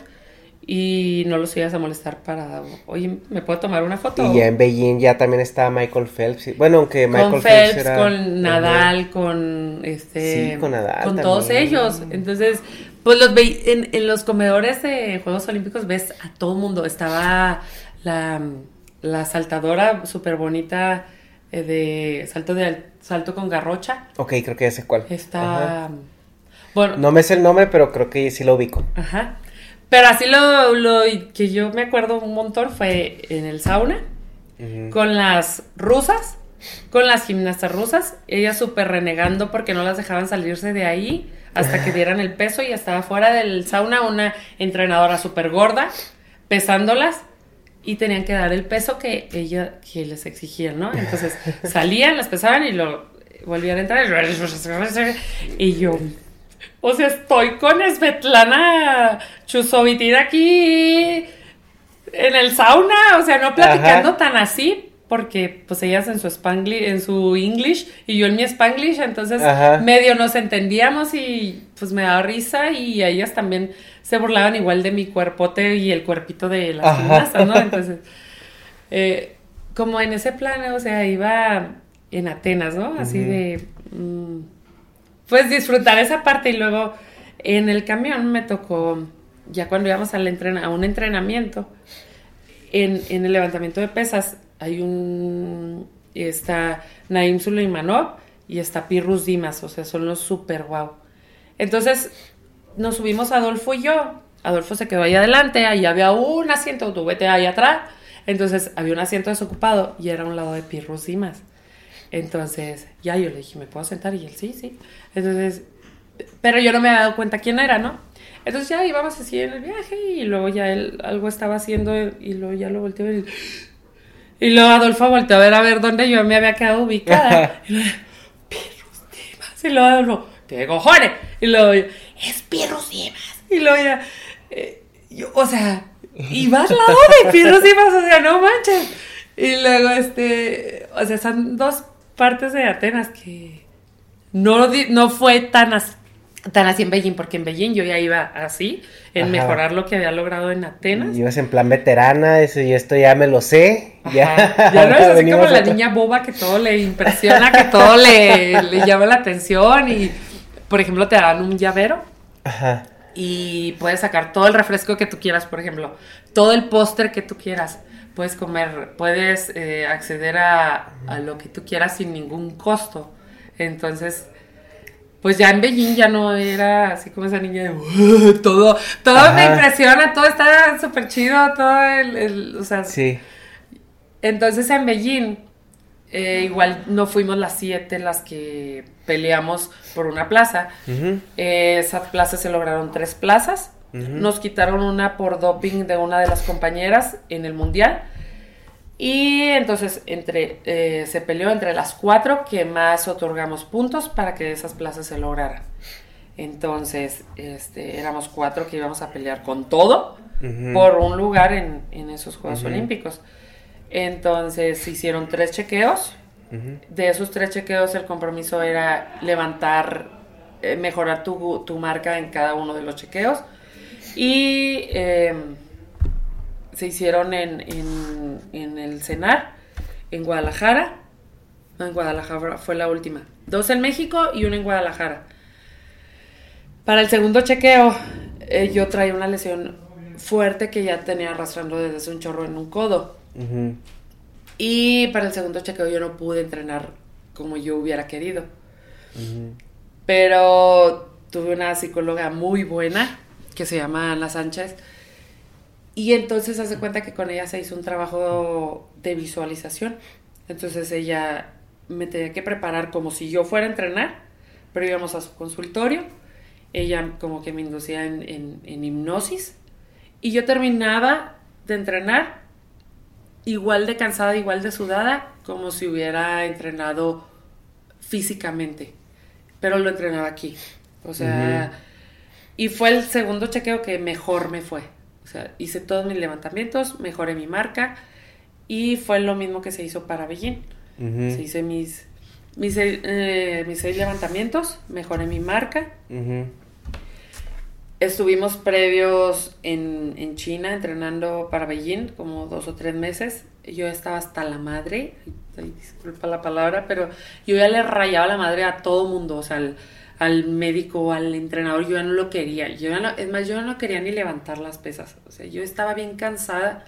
y no los ibas a molestar para, oye, ¿me puedo tomar una foto? Y ya en Beijing ya también estaba Michael Phelps. Bueno, aunque Michael con Phelps, Phelps, era- con Nadal, con este, Sí, con Nadal con todos ellos. Entonces, pues los en, en los comedores de Juegos Olímpicos ves a todo el mundo. Estaba la, la saltadora súper bonita eh, de salto de al- salto con garrocha. Ok, creo que ya sé cuál. Está Ajá. bueno, No me sé el nombre, pero creo que sí lo ubico. Ajá. Pero así lo, lo que yo me acuerdo un montón fue en el sauna, con las rusas, con las gimnastas rusas, ellas súper renegando porque no las dejaban salirse de ahí hasta que dieran el peso y estaba fuera del sauna una entrenadora súper gorda, pesándolas y tenían que dar el peso que ella que les exigían, ¿no? Entonces salían, las pesaban y lo volvían a entrar y yo o sea, estoy con Svetlana Chusovitina aquí en el sauna, o sea, no platicando tan así, porque pues ellas en su spanglish, en su English y yo en mi Spanglish, entonces medio nos entendíamos y pues me daba risa y ellas también se burlaban igual de mi cuerpote y el cuerpito de las gimnastas, ¿no? Entonces, eh, como en ese plan, o sea, iba en Atenas, ¿no? Así de, mm, pues disfrutar esa parte y luego en el camión me tocó, ya cuando íbamos a un entrenamiento, en, en el levantamiento de pesas, hay un, está Naim Suleimanov y está Pirrus Dimas, o sea, son los super guau. Entonces, nos subimos Adolfo y yo. Adolfo se quedó ahí adelante, ahí había un asiento, tú vete ahí atrás. Entonces, había un asiento desocupado y era un lado de Pirrus Dimas. Entonces, ya yo le dije, ¿me puedo sentar? Y él, sí, sí. Entonces, pero yo no me había dado cuenta quién era, ¿no? Entonces ya íbamos así en el viaje y luego ya él algo estaba haciendo y luego ya lo volteó y y luego Adolfo volteó a ver a ver dónde yo me había quedado ubicada. y luego, Dimas. Y luego Adolfo, ¿qué cojones? Y luego yo, es Pirrus Dimas. Y luego ya, eh, yo, o sea, iba al lado de Pirrus Dimas, o sea, no manches. Y luego, este, o sea, son dos partes de Atenas que no, no fue tan así tan así en Beijing, porque en Beijing yo ya iba así, en mejorar lo que había logrado en Atenas. Ibas en plan veterana, eso y esto ya me lo sé. Ya, ya no es así como la niña boba que todo le impresiona, que todo le, le, llama la atención y, por ejemplo, te dan un llavero. Ajá. Y puedes sacar todo el refresco que tú quieras, por ejemplo, todo el póster que tú quieras. Puedes comer, puedes eh, acceder a, a lo que tú quieras sin ningún costo. Entonces, pues ya en Beijing ya no era así como esa niña de todo, todo me impresiona, todo está súper chido, todo el, o sea. Sí. Entonces en Beijing, eh, igual no fuimos las siete las que peleamos por una plaza. Eh, esas plazas se lograron tres plazas. Nos quitaron una por doping de una de las compañeras en el mundial. Y entonces entre, eh, se peleó entre las cuatro que más otorgamos puntos para que esas plazas se lograran. Entonces, este, éramos cuatro que íbamos a pelear con todo por un lugar en, en esos Juegos Olímpicos. Entonces, se hicieron tres chequeos. De esos tres chequeos, el compromiso era levantar, eh, mejorar tu, tu, marca en cada uno de los chequeos. Y em, se hicieron en, en, el CENAR, en Guadalajara. No, en Guadalajara fue la última. Dos en México y uno en Guadalajara. Para el segundo chequeo, eh, yo traía una lesión fuerte que ya tenía arrastrando desde hace un chorro en un codo. Y para el segundo chequeo yo no pude entrenar como yo hubiera querido. Pero tuve una psicóloga muy buena que se llama Ana Sánchez y entonces hace cuenta que con ella se hizo un trabajo de visualización. Entonces ella me tenía que preparar como si yo fuera a entrenar, pero íbamos a su consultorio. Ella como que me inducía en, hipnosis. Y yo terminaba de entrenar igual de cansada, igual de sudada, como si hubiera entrenado físicamente. Pero lo entrenaba aquí. O sea, y fue el segundo chequeo que mejor me fue. O sea, hice todos mis levantamientos, mejoré mi marca y fue lo mismo que se hizo para Beijing. Se hice mis, mis, eh, mis, seis levantamientos, mejoré mi marca. Estuvimos previos en, en, China entrenando para Beijing como dos o tres meses. Yo estaba hasta la madre, disculpa la palabra, pero yo ya le rayaba la madre a todo mundo. O sea, al médico, al entrenador, yo ya no lo quería. Yo es más, yo no quería ni levantar las pesas. O sea, yo estaba bien cansada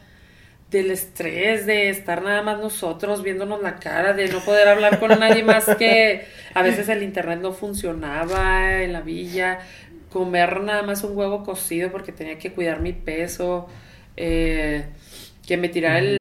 del estrés, de estar nada más nosotros viéndonos la cara, de no poder hablar con nadie más que a veces el internet no funcionaba en la villa, comer nada más un huevo cocido porque tenía que cuidar mi peso, eh, que me tirara el...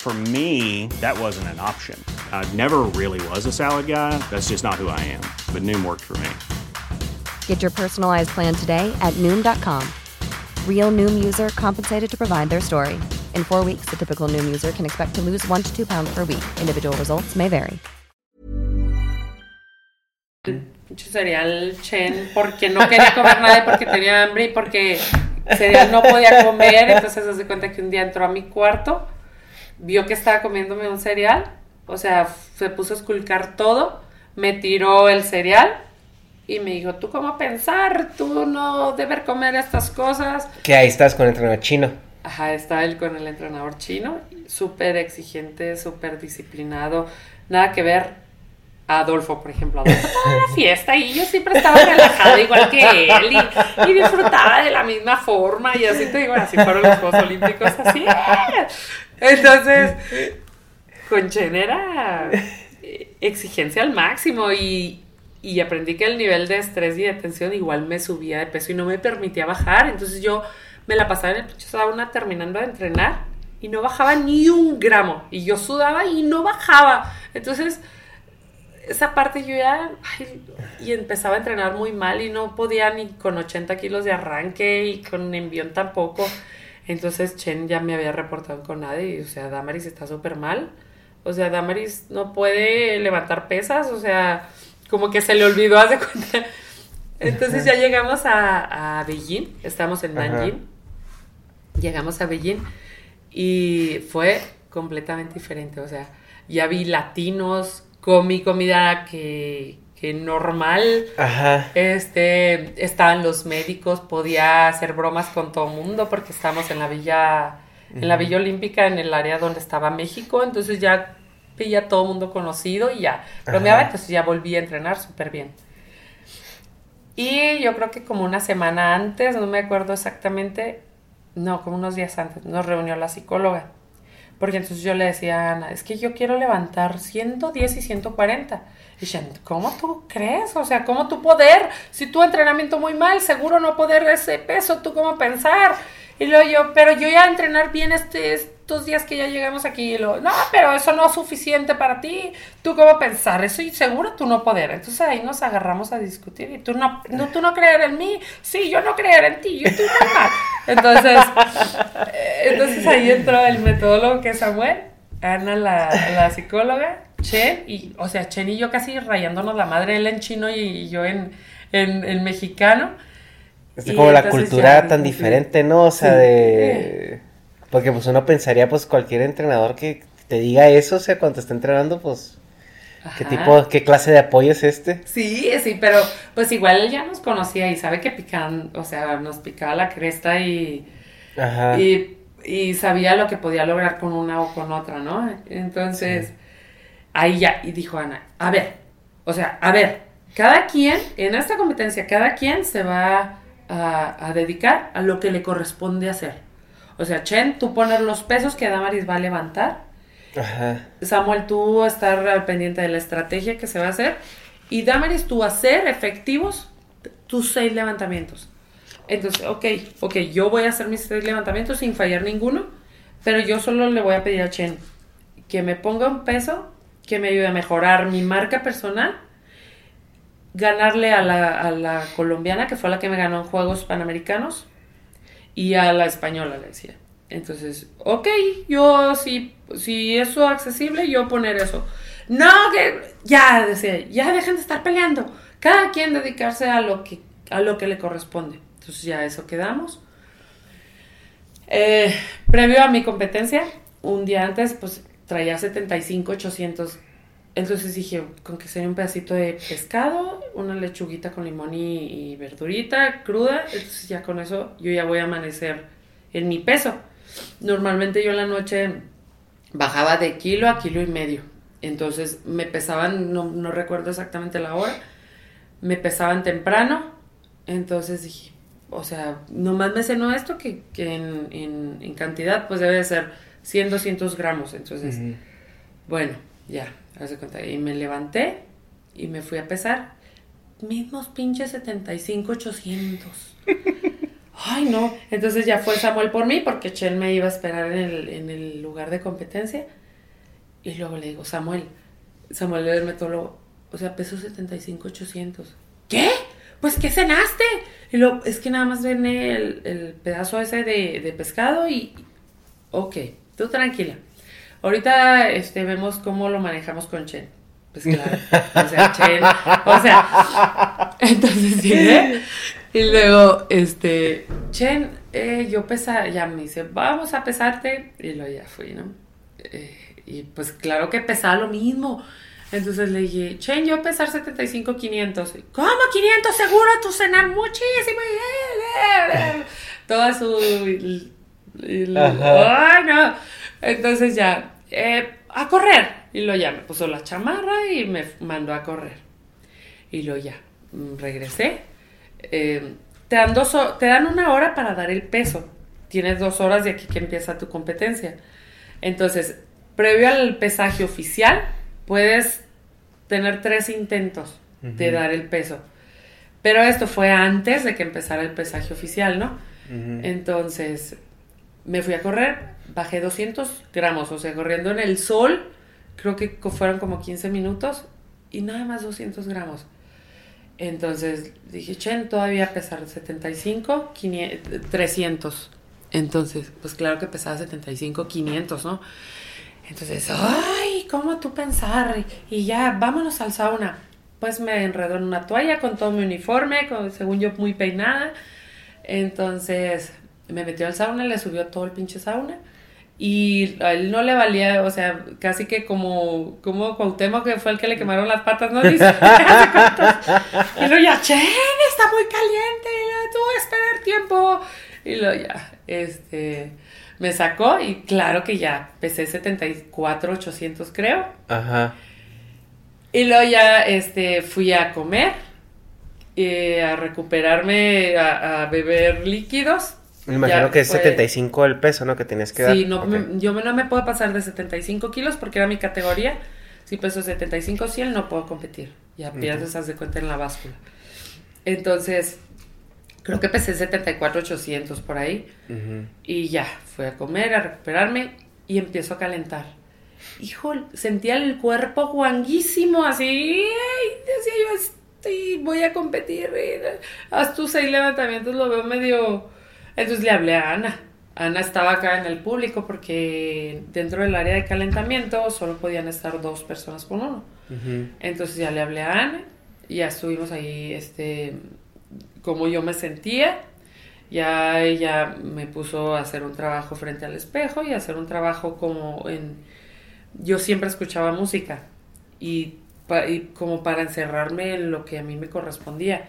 For me, that wasn't an option. I never really was a salad guy. That's just not who I am. But Noom worked for me. Get your personalized plan today at Noom.com. Real Noom user compensated to provide their story. In four weeks, the typical Noom user can expect to lose one to two pounds per week. Individual results may vary. Mucho cereal Chen porque no quería comer nada y porque tenía hambre y porque cereal no podía comer. Entonces se hace cuenta que un día entró a mi cuarto, vio que estaba comiéndome un cereal, o sea, se puso a esculcar todo, me tiró el cereal y me dijo, ¿tú cómo pensar? Tú no debes comer estas cosas. Que ahí estás con el entrenador chino. Ajá, está él con el entrenador chino, súper exigente, súper disciplinado, nada que ver a Adolfo, por ejemplo. Adolfo estaba en la fiesta y yo siempre estaba relajada igual que él y, y disfrutaba de la misma forma y así te digo, así fueron los Juegos Olímpicos, así. Entonces, con Chen era exigencia al máximo y, y aprendí que el nivel de estrés y de tensión igual me subía de peso y no me permitía bajar. Entonces yo me la pasaba en el pinche sauna terminando de entrenar y no bajaba ni un gramo. Y yo sudaba y no bajaba. Entonces, esa parte yo ya... y empezaba a entrenar muy mal y no podía ni con 80 kilos de arranque y con envión tampoco. Entonces Chen ya me había reportado con nadie. Y, o sea, Damaris está súper mal. O sea, Damaris no puede levantar pesas. O sea, como que se le olvidó, haz de cuenta. Entonces ya llegamos a, a Beijing. Estamos en Ajá. Nanjing. Llegamos a Beijing y fue completamente diferente. O sea, ya vi latinos, comí comida que, que normal. Ajá. Este, estaban los médicos, podía hacer bromas con todo el mundo porque estábamos en la villa, en la villa olímpica, en el área donde estaba México, entonces ya veía a todo el mundo conocido y ya bromeaba, entonces ya volví a entrenar súper bien. Y yo creo que como una semana antes, no me acuerdo exactamente, no, como unos días antes, nos reunió la psicóloga. Porque entonces yo le decía a Ana, es que yo quiero levantar 110 y 140. Y Shen, ¿cómo tú crees? O sea, ¿cómo tú poder? Si tu entrenamiento muy mal, seguro no poder ese peso, ¿tú cómo pensar? Y luego yo, pero yo ya entrenar bien este, estos días que ya llegamos aquí. Y luego, no, pero eso no es suficiente para ti. ¿Tú cómo pensar? Eso y seguro tú no poder. Entonces ahí nos agarramos a discutir. Y tú no, no, tú no creer en mí. Sí, yo no creer en ti. Yo estoy mal. Entonces, eh, entonces ahí entró el metodólogo que es Samuel, Ana la, la psicóloga, Chen, y, o sea, Chen y yo casi rayándonos la madre, él en chino y yo en, en, en mexicano. Es Y como la cultura ya, tan sí. diferente, ¿no? O sea, Sí. de... Porque pues uno pensaría, pues cualquier entrenador que te diga eso, o sea, cuando te está entrenando, pues... ¿Qué tipo, qué clase de apoyo es este? Sí, sí, pero pues igual él ya nos conocía y sabe que pican, o sea, nos picaba la cresta y, Ajá. y, y sabía lo que podía lograr con una o con otra, ¿no? Entonces, ahí ya, y dijo Ana, a ver, o sea, a ver, cada quien, en esta competencia, cada quien se va a, a dedicar a lo que le corresponde hacer. O sea, Chen, tú poner los pesos que Damaris va a levantar Ajá. Samuel, tú estar al pendiente de la estrategia que se va a hacer. Y Damaris, tú hacer efectivos tus seis levantamientos. Entonces, ok, ok, yo voy a hacer mis seis levantamientos sin fallar ninguno, pero yo solo le voy a pedir a Chen que me ponga un peso que me ayude a mejorar mi marca personal, ganarle a la, a la colombiana, que fue la que me ganó en Juegos Panamericanos, y a la española, le decía. Entonces, ok, yo si, si eso es accesible, yo poner eso. No, que ya, decía, ya dejen de estar peleando. Cada quien dedicarse a lo que, a lo que le corresponde. Entonces ya eso quedamos. Eh, previo a mi competencia, un día antes, pues traía 75, 800. Entonces dije, con que sería un pedacito de pescado, una lechuguita con limón y, y verdurita cruda. Entonces ya con eso yo ya voy a amanecer en mi peso. Normalmente yo en la noche bajaba de kilo a kilo y medio. Entonces me pesaban, no, no recuerdo exactamente la hora, me pesaban temprano, entonces dije, o sea, nomás me cenó esto que, que en, en, en, cantidad pues debe de ser 100, 200 gramos. Entonces, bueno, ya, cuenta. Y me levanté y me fui a pesar. Mismos pinches 75, 800. Ay, no. Entonces ya fue Samuel por mí porque Chen me iba a esperar en el, en el lugar de competencia. Y luego le digo, Samuel, Samuel el metólogo, o sea, peso 75, 800. ¿Qué? Pues, ¿qué cenaste? Y luego, es que nada más viene el, el pedazo ese de, de, pescado y... Ok, tú tranquila. Ahorita este, vemos cómo lo manejamos con Chen. Pues claro, o sea, Chen, o sea, entonces sí, ¿eh? Y luego, este, Chen, eh, yo pesa, ya me dice, vamos a pesarte. Y luego ya fui, ¿no? Eh, y pues claro que pesaba lo mismo. Entonces le dije, Chen, yo pesar 75, 500. ¿Cómo 500? Seguro tú cenar muchísimo. Toda su... Ay, no. Entonces ya, eh, a correr. Y lo ya me puso la chamarra y me mandó a correr. Y lo ya, regresé. Eh, te, dan dos, te dan una hora para dar el peso. Tienes dos horas de aquí que empieza tu competencia. Entonces, previo al pesaje oficial, puedes tener tres intentos uh -huh. de dar el peso. Pero esto fue antes de que empezara el pesaje oficial, ¿no? Uh -huh. Entonces, me fui a correr, bajé 200 gramos, o sea, corriendo en el sol, creo que fueron como 15 minutos y nada más 200 gramos. Entonces dije, Chen, todavía pesar 75, 500, 300. Entonces, pues claro que pesaba 75, 500, ¿no? Entonces, ay, ¿cómo tú pensar? Y ya, vámonos al sauna. Pues me enredó en una toalla con todo mi uniforme, con, según yo muy peinada. Entonces me metió al sauna, le subió todo el pinche sauna. Y a él no le valía, o sea, casi que como, como Cuauhtémoc, que fue el que le quemaron las patas, ¿no? Dice, y luego ya, Chen, está muy caliente, y tú esperar tiempo. Y luego ya, este me sacó y claro que ya pesé 74, 800 creo. Ajá. Y luego ya este, fui a comer, eh, a recuperarme, a, a, beber líquidos. Me imagino Ya que es fue- 75 el peso, ¿no? Que tenías que dar. Sí, no, me- yo no me puedo pasar de 75 kilos porque era mi categoría. Si peso 75, 100 no puedo competir. Ya pierdes, haz de cuenta en la báscula. Entonces, creo que pesé 74, 800 por ahí. Y ya, fui a comer, a recuperarme y empiezo a calentar. Hijo, sentía el cuerpo guanguísimo, así. decía yo, "Este, voy a competir. Haz tus seis levantamientos, lo veo medio. Entonces le hablé a Ana. Ana estaba acá en el público porque dentro del área de calentamiento solo podían estar dos personas por uno. Ujú. Entonces ya le hablé a Ana, y ya estuvimos ahí, este, como yo me sentía. Ya ella me puso a hacer un trabajo frente al espejo y hacer un trabajo como en... Yo siempre escuchaba música y, pa- y como para encerrarme en lo que a mí me correspondía.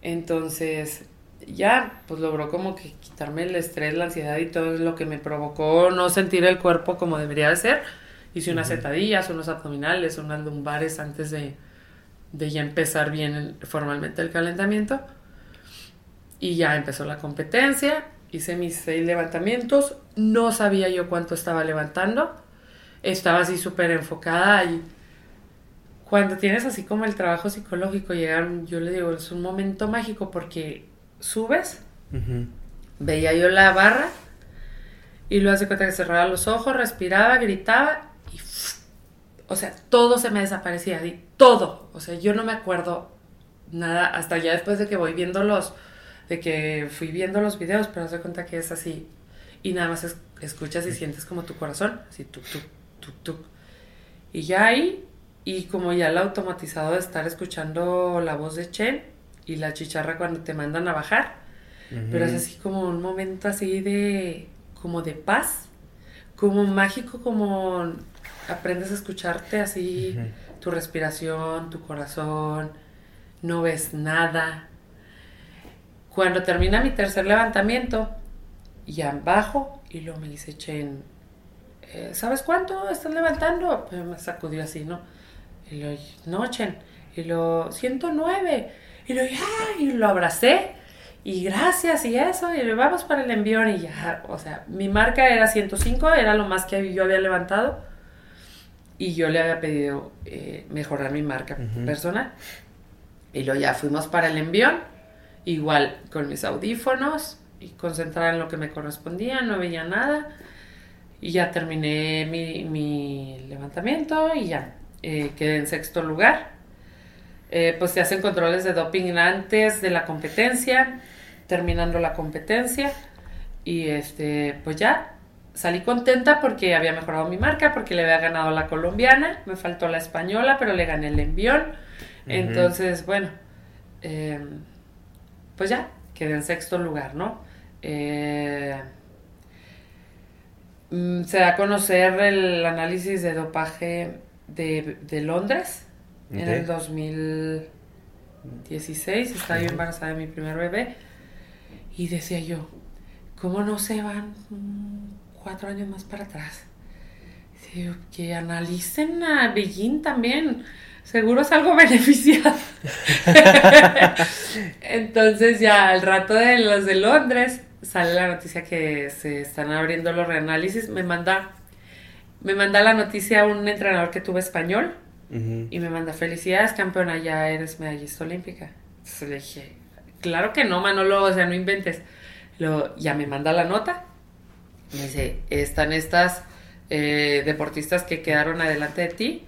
Entonces ya, pues logró como que quitarme el estrés, la ansiedad y todo lo que me provocó no sentir el cuerpo como debería de ser. Hice unas sentadillas, unos abdominales, unas lumbares antes de, de ya empezar bien formalmente el calentamiento. Y ya empezó la competencia, hice mis seis levantamientos, no sabía yo cuánto estaba levantando, estaba así súper enfocada y cuando tienes así como el trabajo psicológico, llegar, yo le digo, es un momento mágico porque subes, veía yo la barra y luego hace cuenta que cerraba los ojos, respiraba, gritaba y o sea, todo se me desaparecía, así, todo, o sea, yo no me acuerdo nada hasta ya después de que voy viendo los, de que fui viendo los videos, pero hace cuenta que es así y nada más es- escuchas y sientes como tu corazón, así tuk tuk tuk tuk y ya ahí y como ya el automatizado de estar escuchando la voz de Chen y la chicharra cuando te mandan a bajar, pero es así como un momento así de como de paz, como mágico, como aprendes a escucharte así, tu respiración, tu corazón, no ves nada. Cuando termina mi tercer levantamiento, ya bajo y luego me dice Chen, eh, ¿sabes cuánto estás levantando? Pues me sacudió así, ¿no? Y lo, no, Chen. Y lo, 109. Y lo, ya, y lo abracé. Y gracias, y eso, y le vamos para el envión. Y ya, o sea, mi marca era 105, era lo más que yo había levantado. Y yo le había pedido eh, mejorar mi marca personal. Y luego ya fuimos para el envión, igual con mis audífonos y concentrada en lo que me correspondía, no veía nada. Y ya terminé mi, mi levantamiento y ya eh, quedé en sexto lugar. Eh, pues se hacen controles de doping antes de la competencia, terminando la competencia. Y este, pues ya salí contenta porque había mejorado mi marca, porque le había ganado la colombiana, me faltó la española, pero le gané el envión entonces, bueno, em, pues ya, quedé en sexto lugar, ¿no? Eh, mm, se da a conocer el análisis de dopaje de, Londres en el 2016. Estaba yo embarazada de mi primer bebé. Y decía yo, ¿cómo no se van cuatro años más para atrás? que analicen a Beijing también seguro es algo beneficiado. Entonces ya al rato de los de Londres sale la noticia que se están abriendo los reanálisis. Me manda, me manda la noticia un entrenador que tuve español y me manda felicidades campeona, ya eres medallista olímpica. Entonces le dije, claro que no, Manolo, o sea, no inventes. Lo, ya me manda la nota. Me dice, están estas eh, deportistas que quedaron adelante de ti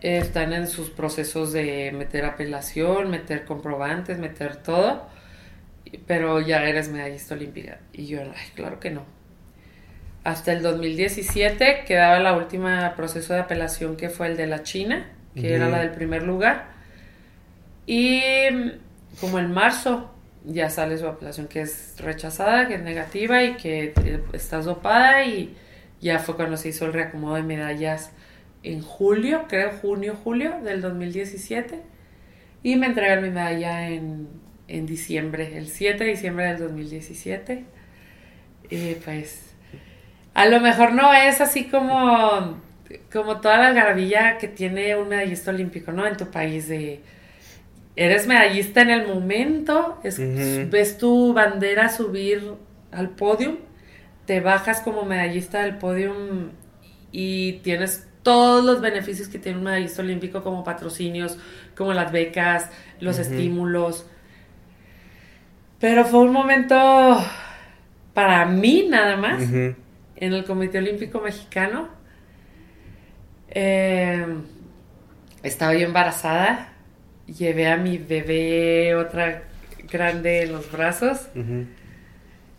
están en sus procesos de meter apelación, meter comprobantes, meter todo, pero ya eres medallista olímpica. Y yo, ay, claro que no. Hasta el 2017 quedaba la última proceso de apelación que fue el de la China, que era la del primer lugar. Y como en marzo ya sale su apelación que es rechazada, que es negativa y que estás dopada y ya fue cuando se hizo el reacomodo de medallas en julio, creo junio, julio del 2017. Y me entregan mi medalla en, en diciembre, el 7 de diciembre del 2017. Y pues, a lo mejor no es así como, como toda la garabilla que tiene un medallista olímpico, ¿no? En tu país de... Eres medallista en el momento, ves tu bandera subir al podio, te bajas como medallista del podio y tienes todos los beneficios que tiene un medallista olímpico como patrocinios, como las becas, los estímulos. Pero fue un momento para mí nada más en el Comité Olímpico Mexicano. Eh, estaba yo embarazada, llevé a mi bebé, otra grande en los brazos.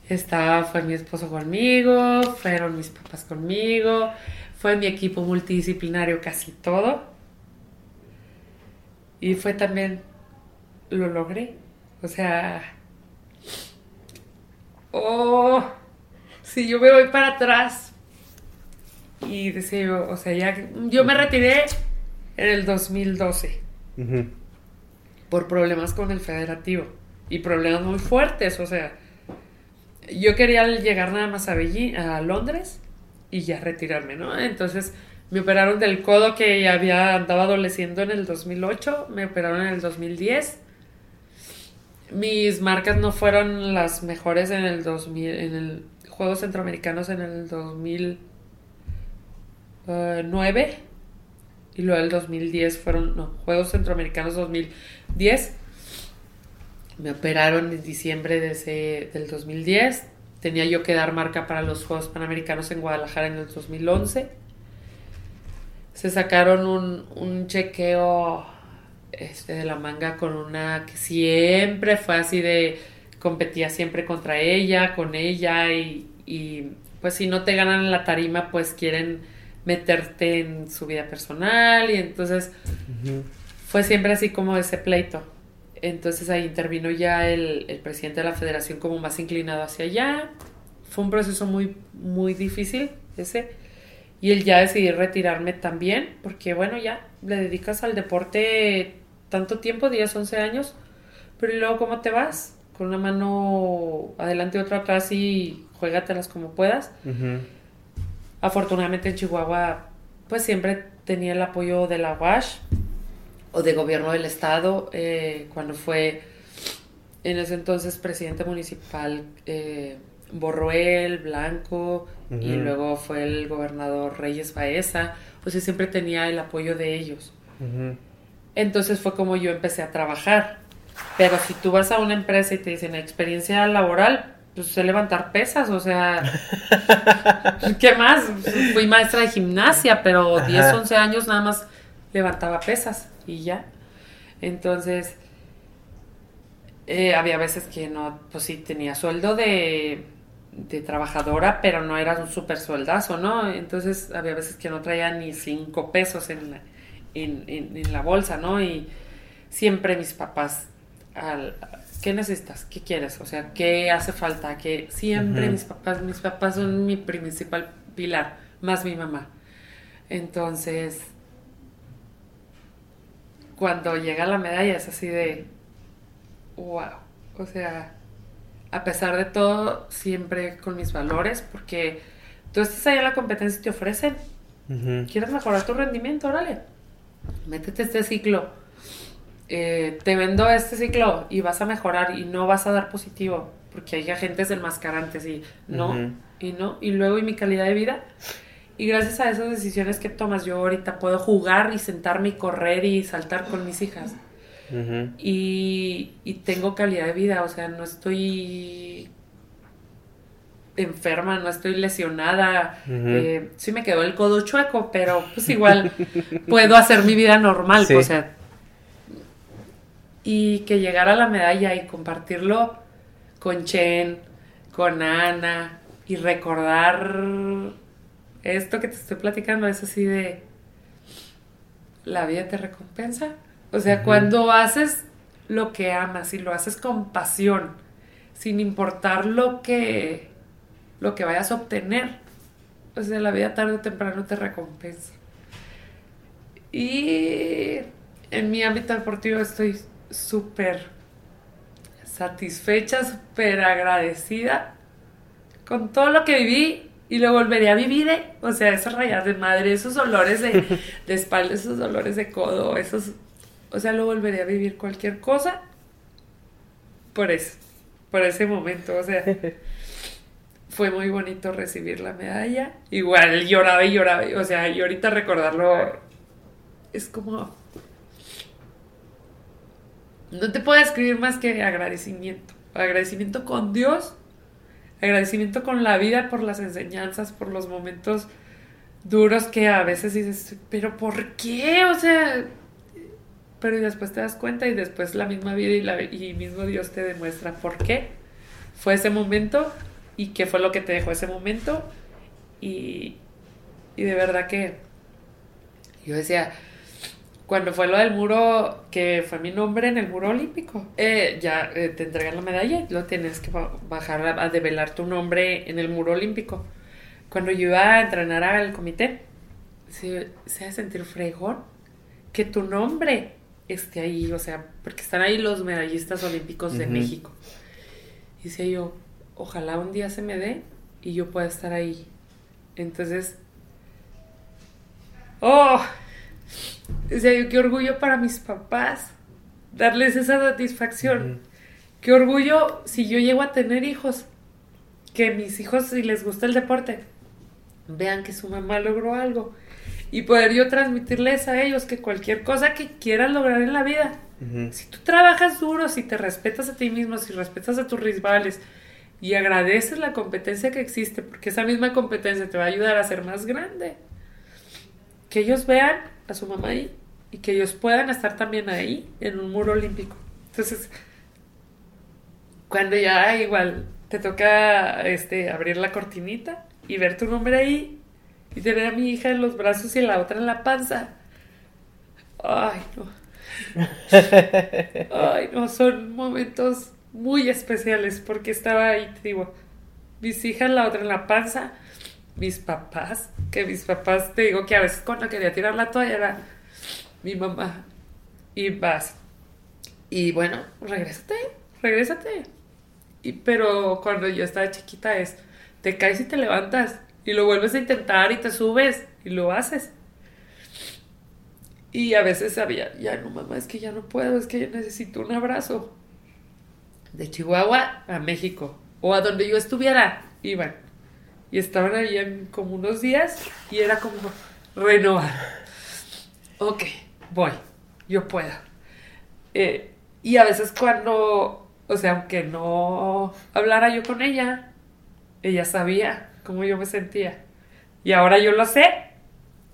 Estaba, fue mi esposo conmigo, fueron mis papás conmigo, fue mi equipo multidisciplinario casi todo. Y fue también, lo logré. O sea, oh, si yo me voy para atrás y deseo, o sea, ya, yo me retiré en el 2012 por problemas con el federativo y problemas muy fuertes, o sea, yo quería llegar nada más a, a Londres y ya retirarme, ¿no? Entonces me operaron del codo que había andado adoleciendo en el 2008, me operaron en el 2010. Mis marcas no fueron las mejores en el 2000, en el Juegos Centroamericanos en el 2009 y luego el 2010 fueron, no, Juegos Centroamericanos 2010. Me operaron en diciembre de ese, del 2010 tenía yo que dar marca para los Juegos Panamericanos en Guadalajara en el 2011. Se sacaron un, chequeo este, de la manga con una que siempre fue así de competía siempre contra ella, con ella y, pues si no te ganan en la tarima pues quieren meterte en su vida personal y entonces fue siempre así como ese pleito. Entonces ahí intervino ya el, presidente de la federación como más inclinado hacia allá. Fue un proceso muy, muy difícil ese. Y él ya decidí retirarme también, porque bueno, ya le dedicas al deporte tanto tiempo, 10, 11 años, pero luego cómo te vas? Con una mano adelante y otra atrás y juégatelas como puedas. afortunadamente en Chihuahua, pues siempre tenía el apoyo de la UASH o de gobierno del estado, eh, cuando fue en ese entonces presidente municipal eh, Borruel, Blanco, y luego fue el gobernador Reyes Baeza, pues siempre tenía el apoyo de ellos. Entonces fue como yo empecé a trabajar. Pero si tú vas a una empresa y te dicen experiencia laboral, pues sé levantar pesas, o sea, ¿qué más? Fui maestra de gimnasia, pero 10, 11 años nada más levantaba pesas y ya. Entonces, eh, había veces que no, pues sí, tenía sueldo de, de trabajadora, pero no era un súper sueldazo, ¿no? Entonces, había veces que no traía ni cinco pesos en la, en, en, la bolsa, ¿no? Y siempre mis papás, al, ¿qué necesitas? ¿Qué quieres? O sea, ¿qué hace falta? Que siempre mis papás, mis papás son mi principal pilar, más mi mamá. Entonces, cuando llega la medalla es así de, wow, o sea, a pesar de todo, siempre con mis valores, porque tú estás ahí en la competencia y te ofrecen. ¿Quieres mejorar tu rendimiento? Órale, métete este ciclo. Eh, te vendo este ciclo y vas a mejorar y no vas a dar positivo, porque hay agentes enmascarantes y no, y no, y luego y mi calidad de vida. Y gracias a esas decisiones que tomas, yo ahorita puedo jugar y sentarme y correr y saltar con mis hijas. y, y, tengo calidad de vida, o sea, no estoy enferma, no estoy lesionada. Eh, sí me quedó el codo chueco, pero pues igual puedo hacer mi vida normal, o sea. Y que llegara la medalla y compartirlo con Chen, con Ana y recordar esto que te estoy platicando es así de, la vida te recompensa. O sea, cuando haces lo que amas y lo haces con pasión, sin importar lo que, lo que vayas a obtener, o sea, la vida tarde o temprano te recompensa. Y en mi ámbito deportivo estoy súper satisfecha, súper agradecida con todo lo que viví y lo volvería a vivir, ¿eh? O sea, esas rayas de madre, esos dolores de, de espalda, esos dolores de codo, esos... O sea, lo volvería a vivir cualquier cosa por eso, por ese momento. O sea, fue muy bonito recibir la medalla. Igual lloraba y lloraba. O sea, y ahorita recordarlo es como... No te puedo escribir más que agradecimiento. Agradecimiento con Dios agradecimiento con la vida por las enseñanzas, por los momentos duros que a veces dices, pero ¿por qué? O sea, pero después te das cuenta y después la misma vida y mismo Dios te demuestra por qué fue ese momento y qué fue lo que te dejó ese momento y, y de verdad que yo decía, cuando fue lo del muro, que fue mi nombre en el muro olímpico, eh, ya eh, te entregan la medalla, lo tienes que bajar a, develar tu nombre en el muro olímpico. Cuando yo iba a entrenar al comité, se, se hace sentir fregón que tu nombre esté ahí, o sea, porque están ahí los medallistas olímpicos de México. Y decía yo, ojalá un día se me dé y yo pueda estar ahí. Entonces, oh, o sea, qué orgullo para mis papás darles esa satisfacción. Qué orgullo si yo llego a tener hijos, que mis hijos, si les gusta el deporte, vean que su mamá logró algo. Y poder yo transmitirles a ellos que cualquier cosa que quieras lograr en la vida, si tú trabajas duro, si te respetas a ti mismo, si respetas a tus rivales y agradeces la competencia que existe, porque esa misma competencia te va a ayudar a ser más grande, que ellos vean a su mamá ahí y que ellos puedan estar también ahí en un muro olímpico. Entonces, cuando ya igual te toca este abrir la cortinita y ver tu nombre ahí y tener a mi hija en los brazos y la otra en la panza. Ay, no. Ay, no, son momentos muy especiales porque estaba ahí, te digo, mis hijas, la otra en la panza, mis papás, que mis papás, te digo que a veces cuando quería tirar la toalla era mi mamá. Y vas. Y bueno, regrésate, regrésate. Pero cuando yo estaba chiquita es, te caes y te levantas. y lo vuelves a intentar y te subes y lo haces. Y a veces sabía, ya no mamá, es que ya no puedo, es que yo necesito un abrazo. De Chihuahua a México o a donde yo estuviera, iban. Y estaban ahí en como unos días y era como renovar. Ok, voy, yo puedo. Eh, y a veces cuando, o sea, aunque no hablara yo con ella, ella sabía cómo yo me sentía. Y ahora yo lo sé,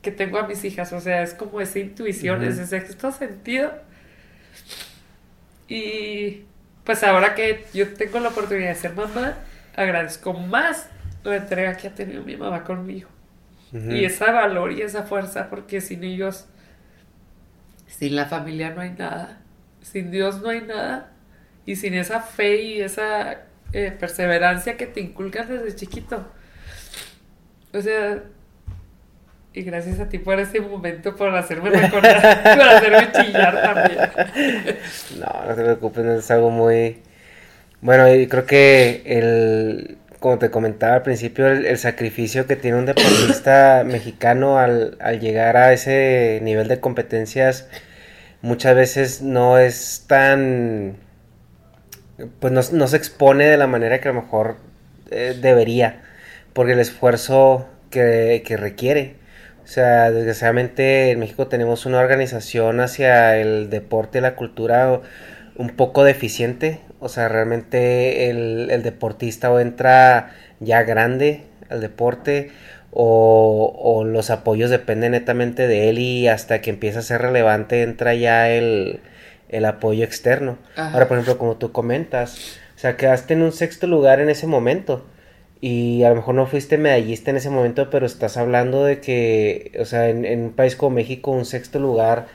que tengo a mis hijas, o sea, es como esa intuición, ese sexto sentido. Y pues ahora que yo tengo la oportunidad de ser mamá, agradezco más la entrega que ha tenido mi mamá conmigo. Y ese valor y esa fuerza, porque sin ellos, sin la familia no hay nada, sin Dios no hay nada, y sin esa fe y esa eh, perseverancia que te inculcan desde chiquito. O sea, y gracias a ti por ese momento, por hacerme recordar, por hacerme chillar también. No, no te preocupes, es algo muy... Bueno, y creo que el, como te comentaba al principio, el, sacrificio que tiene un deportista mexicano al, al, llegar a ese nivel de competencias muchas veces no es tan... pues no, no se expone de la manera que a lo mejor eh, debería, porque el esfuerzo que, que requiere. O sea, desgraciadamente en México tenemos una organización hacia el deporte y la cultura un poco deficiente. O sea, realmente el, deportista o entra ya grande al deporte o, los apoyos dependen netamente de él y hasta que empieza a ser relevante entra ya el, apoyo externo. Ahora, por ejemplo, como tú comentas, o sea, quedaste en un sexto lugar en ese momento y a lo mejor no fuiste medallista en ese momento, pero estás hablando de que, o sea, en, un país como México un sexto lugar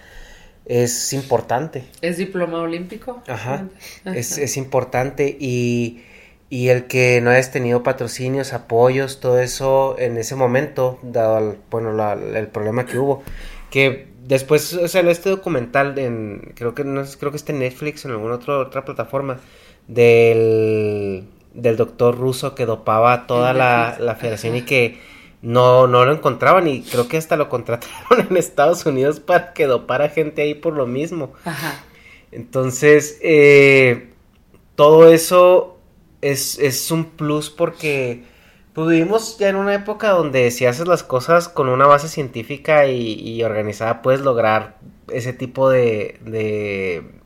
es importante. ¿Es diploma olímpico? Ajá, Es, importante y, el que no hayas tenido patrocinios, apoyos, todo eso en ese momento, dado el, bueno, el problema que hubo, que después o sea, este documental en, creo que no creo que está en Netflix o en alguna otra, otra plataforma, del del doctor ruso que dopaba toda la, la federación y que no, no lo encontraban y creo que hasta lo contrataron en Estados Unidos para que dopara gente ahí por lo mismo. Ajá. Entonces, eh, todo eso es, es, un plus porque pues, vivimos ya en una época donde si haces las cosas con una base científica y, y organizada puedes lograr ese tipo de, de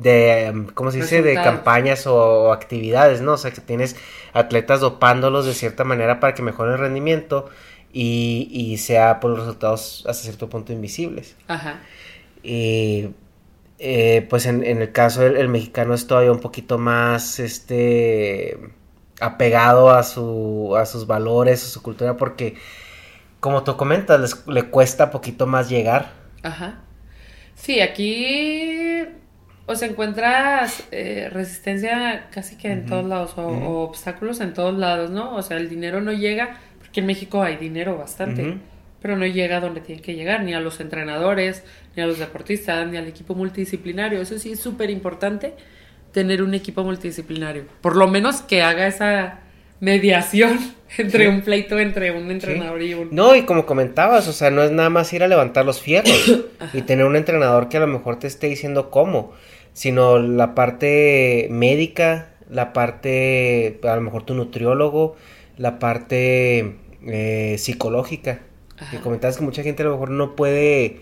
de, ¿cómo se dice?, de campañas o, actividades, ¿no? O sea, que tienes atletas dopándolos de cierta manera para que mejoren el rendimiento y, y sea por los resultados hasta cierto punto invisibles. Ajá. Y eh, pues en, el caso del mexicano es todavía un poquito más, este, apegado a, su, a sus valores, a su cultura, porque, como tú comentas, le cuesta poquito más llegar. Ajá. Sí, aquí o sea, encuentras eh, resistencia casi que en todos lados, o, obstáculos en todos lados, ¿no? O sea, el dinero no llega, porque en México hay dinero bastante, pero no llega a donde tiene que llegar, ni a los entrenadores, ni a los deportistas, ni al equipo multidisciplinario. Eso sí es súper importante, tener un equipo multidisciplinario. Por lo menos que haga esa mediación entre un pleito entre un entrenador y un... No, y como comentabas, o sea, no es nada más ir a levantar los fierros y tener un entrenador que a lo mejor te esté diciendo cómo sino la parte médica, la parte, a lo mejor tu nutriólogo, la parte eh, psicológica. Que comentabas que mucha gente a lo mejor no puede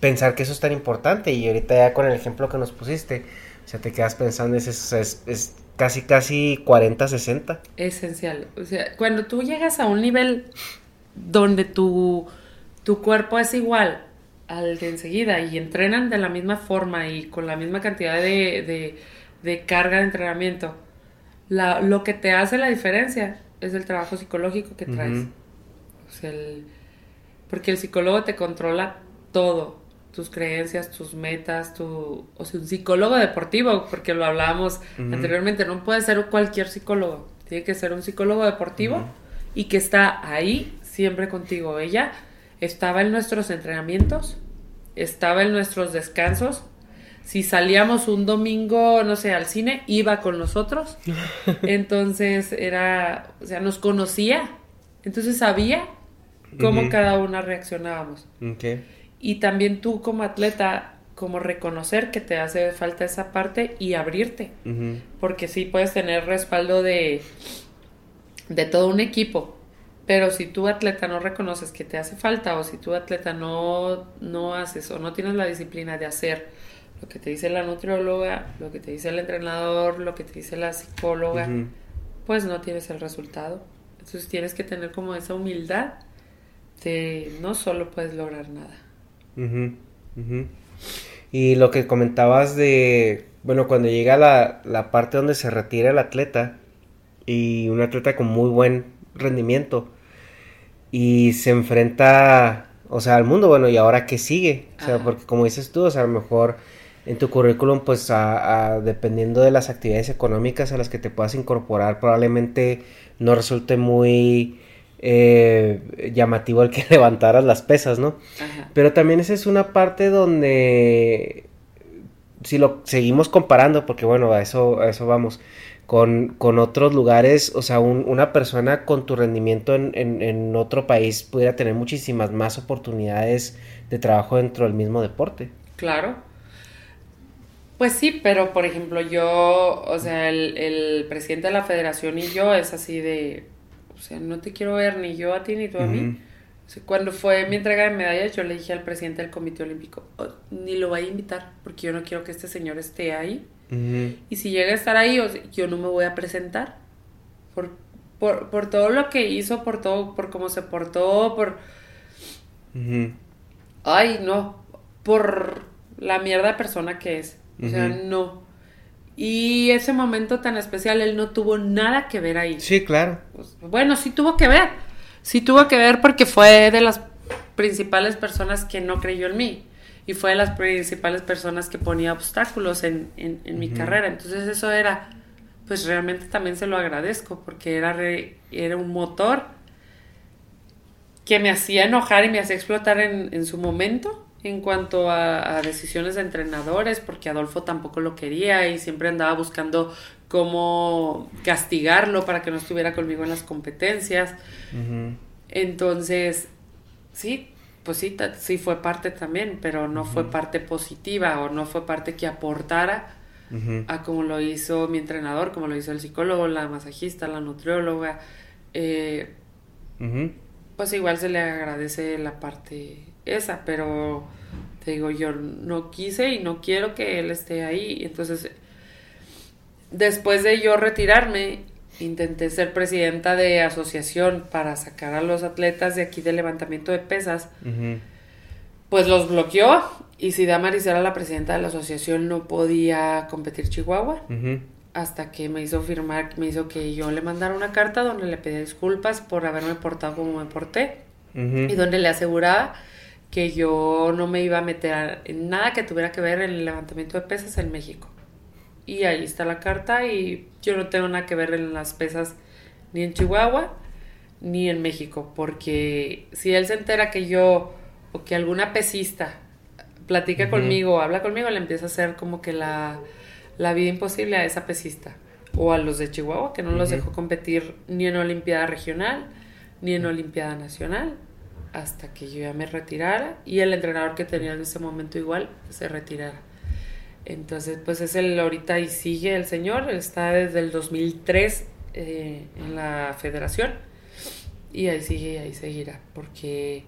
pensar que eso es tan importante y ahorita ya con el ejemplo que nos pusiste, o sea, te quedas pensando, es, es, es casi, casi 40-60. Esencial. O sea, cuando tú llegas a un nivel donde tu, tu cuerpo es igual al de enseguida y entrenan de la misma forma y con la misma cantidad de, de, carga de entrenamiento, la, lo que te hace la diferencia es el trabajo psicológico que traes. porque el psicólogo te controla todo, tus creencias, tus metas, tu, o sea, un psicólogo deportivo, porque lo hablábamos anteriormente, no puede ser cualquier psicólogo, tiene que ser un psicólogo deportivo y que está ahí siempre contigo. Ella estaba en nuestros entrenamientos, estaba en nuestros descansos. Si salíamos un domingo, no sé, al cine, iba con nosotros. Entonces era, o sea, nos conocía Entonces sabía cómo Ujú. cada una reaccionábamos. Ok. Y también tú como atleta, como reconocer que te hace falta esa parte y abrirte. Porque sí puedes tener respaldo de, de todo un equipo. Pero si tú atleta no reconoces que te hace falta o si tu atleta no, no haces o no tienes la disciplina de hacer lo que te dice la nutrióloga, lo que te dice el entrenador, lo que te dice la psicóloga, pues no tienes el resultado. Entonces tienes que tener como esa humildad de no solo puedes lograr nada. Ujú. Y lo que comentabas de, bueno, cuando llega la, la parte donde se retira el atleta y un atleta con muy buen rendimiento y se enfrenta, o sea, al mundo, bueno, ¿y ahora qué sigue? O sea, Ajá. porque como dices tú, o sea, a lo mejor en tu currículum, pues a- a- dependiendo de las actividades económicas a las que te puedas incorporar, probablemente no resulte muy eh, llamativo el que levantaras las pesas, ¿no? Ajá. Pero también esa es una parte donde, si lo seguimos comparando, porque bueno, a eso, a eso vamos, con, con otros lugares, o sea, un- una persona con tu rendimiento en, en- en otro país pudiera tener muchísimas más oportunidades de trabajo dentro del mismo deporte. Claro. Pues sí, pero por ejemplo yo, o sea, el, el presidente de la federación y yo es así de, o sea, no te quiero ver ni yo a ti ni tú a mí. O sea, cuando fue mi entrega de medallas, yo le dije al presidente del Comité Olímpico, "Oh, ni lo voy a invitar, porque yo no quiero que este señor esté ahí. Y si llega a estar ahí, o sea, yo no me voy a presentar. Por, por, por todo lo que hizo, por todo, por cómo se portó, por... Ay, no. Por la mierda de persona que es. O sea, no. Y ese momento tan especial, él no tuvo nada que ver ahí. Sí, claro. Pues, bueno, sí tuvo que ver. Sí tuvo que ver porque fue de las principales personas que no creyó en mí. Y fue de las principales personas que ponía obstáculos en, en- en mi carrera. Entonces eso era, pues realmente también se lo agradezco porque era, re- era un motor que me hacía enojar y me hacía explotar en, en su momento en cuanto a, a decisiones de entrenadores, porque Adolfo tampoco lo quería y siempre andaba buscando cómo castigarlo para que no estuviera conmigo en las competencias. Entonces, sí, pues sí, sí fue parte también, pero no fue parte positiva o no fue parte que aportara a como lo hizo mi entrenador, como lo hizo el psicólogo, la masajista, la nutrióloga. eh. Pues igual se le agradece la parte esa, pero te digo, yo no quise y no quiero que él esté ahí. Entonces, después de yo retirarme, intenté ser presidenta de asociación para sacar a los atletas de aquí de levantamiento de pesas. Pues los bloqueó y si Damaris era la presidenta de la asociación no podía competir Chihuahua hasta que me hizo firmar, me hizo que yo le mandara una carta donde le pedía disculpas por haberme portado como me porté y donde le aseguraba que yo no me iba a meter en nada que tuviera que ver en el levantamiento de pesas en México. Y ahí está la carta y yo no tengo nada que ver en las pesas ni en Chihuahua ni en México, porque si él se entera que yo o que alguna pesista platica Ujú. conmigo, habla conmigo, le empieza a hacer como que la, la vida imposible a esa pesista o a los de Chihuahua, que no los dejó competir ni en Olimpiada Regional ni en Olimpiada Nacional hasta que yo ya me retirara y el entrenador que tenía en ese momento igual se retirara. Entonces, pues es el ahorita y sigue el señor, está desde el 2003 eh, en la federación y ahí sigue y ahí seguirá, porque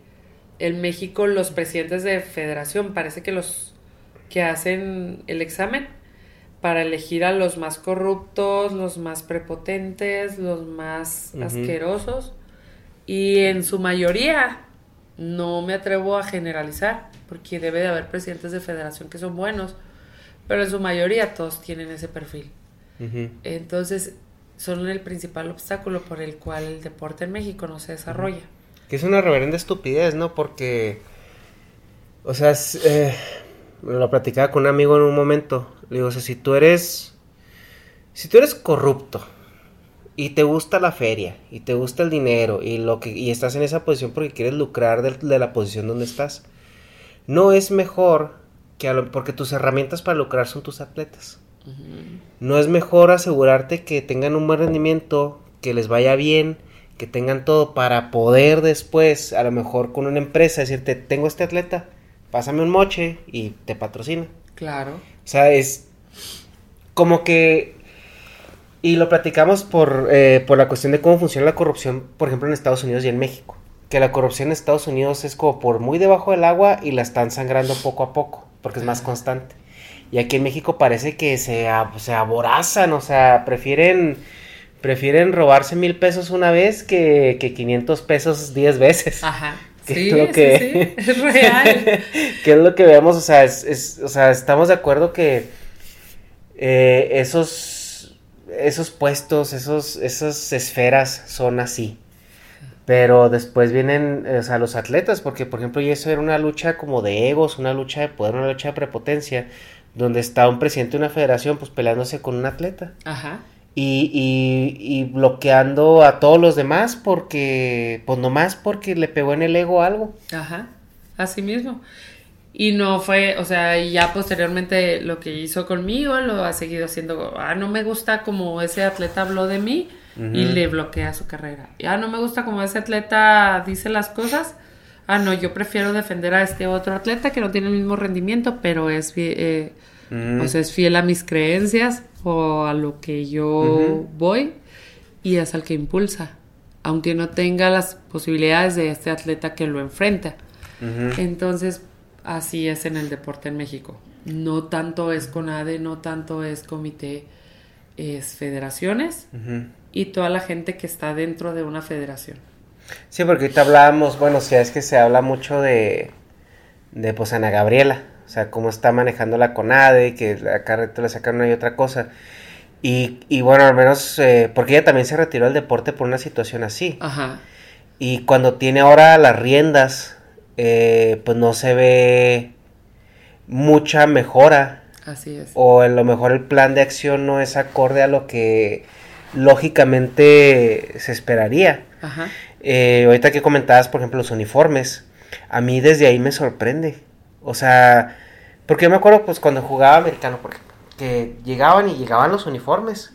en México los presidentes de federación parece que los que hacen el examen para elegir a los más corruptos, los más prepotentes, los más asquerosos y en su mayoría no me atrevo a generalizar porque debe de haber presidentes de federación que son buenos, pero en su mayoría todos tienen ese perfil. Entonces son el principal obstáculo por el cual el deporte en México no se desarrolla. Que es una reverenda estupidez, ¿no? Porque, o sea, es, eh, lo platicaba con un amigo en un momento. Le digo, o sea, si tú eres, si tú eres corrupto y te gusta la feria y te gusta el dinero y lo que y estás en esa posición porque quieres lucrar de, de la posición donde estás, no es mejor que a lo- porque tus herramientas para lucrar son tus atletas. No es mejor asegurarte que tengan un buen rendimiento, que les vaya bien, que tengan todo para poder después, a lo mejor con una empresa, decirte, tengo este atleta, pásame un moche y te patrocina. Claro. O sea, es como que... Y lo platicamos por, eh, por la cuestión de cómo funciona la corrupción, por ejemplo, en Estados Unidos y en México. Que la corrupción en Estados Unidos es como por muy debajo del agua y la están sangrando poco a poco, porque es más constante. Y aquí en México parece que se, se aborazan, o sea, prefieren, prefieren robarse mil pesos una vez que, que 500 pesos 10 veces. Ajá. Sí, es lo que, sí, sí, es real. que es lo que vemos, o sea, es, es- o sea, estamos de acuerdo que eh, esos, esos puestos, esos, esas esferas son así. Pero después vienen, eh, o sea, los atletas, porque por ejemplo, y eso era una lucha como de egos, una lucha de poder, una lucha de prepotencia, donde está un presidente de una federación, pues peleándose con un atleta Ajá. Y, y, y bloqueando a todos los demás porque, pues nomás porque le pegó en el ego algo. Ajá, así mismo. Y no fue, o sea, ya posteriormente lo que hizo conmigo lo ha seguido haciendo. Ah, no me gusta como ese atleta habló de mí y le bloquea su carrera. Ya no me gusta como ese atleta dice las cosas. Ah, no, yo prefiero defender a este otro atleta que no tiene el mismo rendimiento, pero es, eh, o sea, es fiel a mis creencias o a lo que yo voy y es al que impulsa, aunque no tenga las posibilidades de este atleta que lo enfrenta. Entonces, así es en el deporte en México. No tanto es CONADE, no tanto es comité, es federaciones y toda la gente que está dentro de una federación. Sí, porque ahorita hablábamos, bueno, si es que se habla mucho de, de pues Ana Gabriela, o sea, cómo está manejando la CONADE, que acá reto le sacan una y otra cosa. Y, y bueno, al menos, eh, porque ella también se retiró del deporte por una situación así. Ajá. Y cuando tiene ahora las riendas, eh, pues no se ve mucha mejora. Así es. O a lo mejor el plan de acción no es acorde a lo que lógicamente se esperaría. Ajá. Eh, ahorita que comentabas, por ejemplo, los uniformes, a mí desde ahí me sorprende. O sea, porque yo me acuerdo, pues, cuando jugaba americano, por ejemplo, que llegaban y llegaban los uniformes.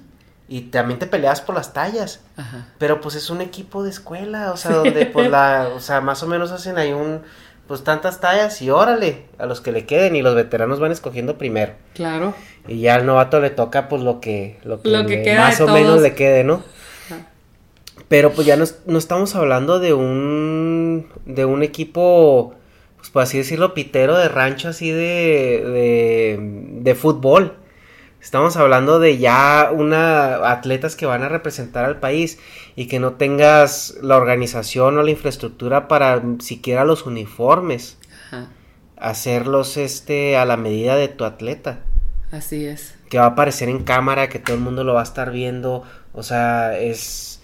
Y también te peleabas por las tallas. Ajá. Pero pues es un equipo de escuela, o sea, donde pues la, o sea, más o menos hacen ahí un, pues tantas tallas y órale, a los que le queden y los veteranos van escogiendo primero. Claro. Y ya al novato le toca pues lo que, lo que, Lo que le- queda más o menos le quede, ¿no? Ajá. Pero pues ya no, no estamos hablando de un, de un equipo, pues por así decirlo, pitero de rancho así de, de, de fútbol. Estamos hablando de ya una atletas que van a representar al país y que no tengas la organización o la infraestructura para siquiera los uniformes, Ajá. hacerlos este a la medida de tu atleta Así es. que va a aparecer en cámara, que todo el mundo lo va a estar viendo. O sea, es,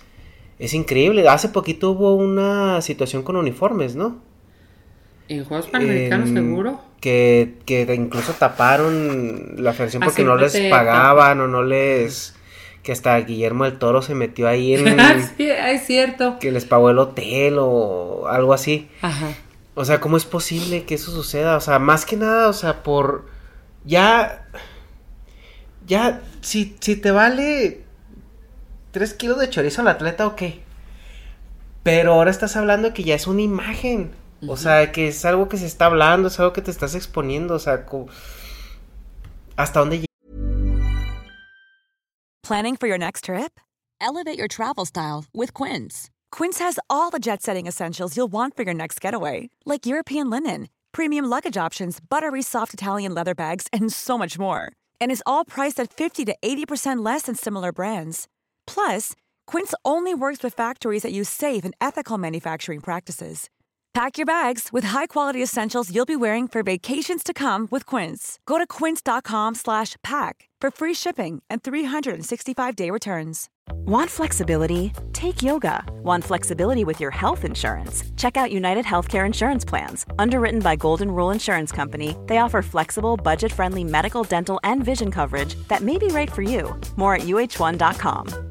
es increíble. Hace poquito hubo una situación con uniformes, ¿no? En Juegos Panamericanos, En- seguro. Que, que incluso taparon la federación Ah, porque no les pagaban o no les... Que hasta Guillermo del Toro se metió ahí en... sí, es cierto. que les pagó el hotel o algo así. Ajá. O sea, ¿cómo es posible que eso suceda? O sea, más que nada, o sea, por... Ya... Ya, si, si te vale... Tres kilos de chorizo al atleta, ok. Pero ahora estás hablando que ya es una imagen. O sea, que es algo que se está hablando, es algo que te estás exponiendo. O sea, ¿hasta dónde Planning for your next trip? Elevate your travel style with Quince. Quince has all the jet setting essentials you'll want for your next getaway, like European linen, premium luggage options, buttery soft Italian leather bags, and so much more. And is all priced at 50 to 80% less than similar brands. Plus, Quince only works with factories that use safe and ethical manufacturing practices. Pack your bags with high-quality essentials you'll be wearing for vacations to come with Quince. Go to quince.com slash pack for free shipping and 365-day returns. Want flexibility? Take yoga. Want flexibility with your health insurance? Check out United Healthcare Insurance Plans. Underwritten by Golden Rule Insurance Company, they offer flexible, budget friendly medical, dental, and vision coverage that may be right for you. More at uh1.com.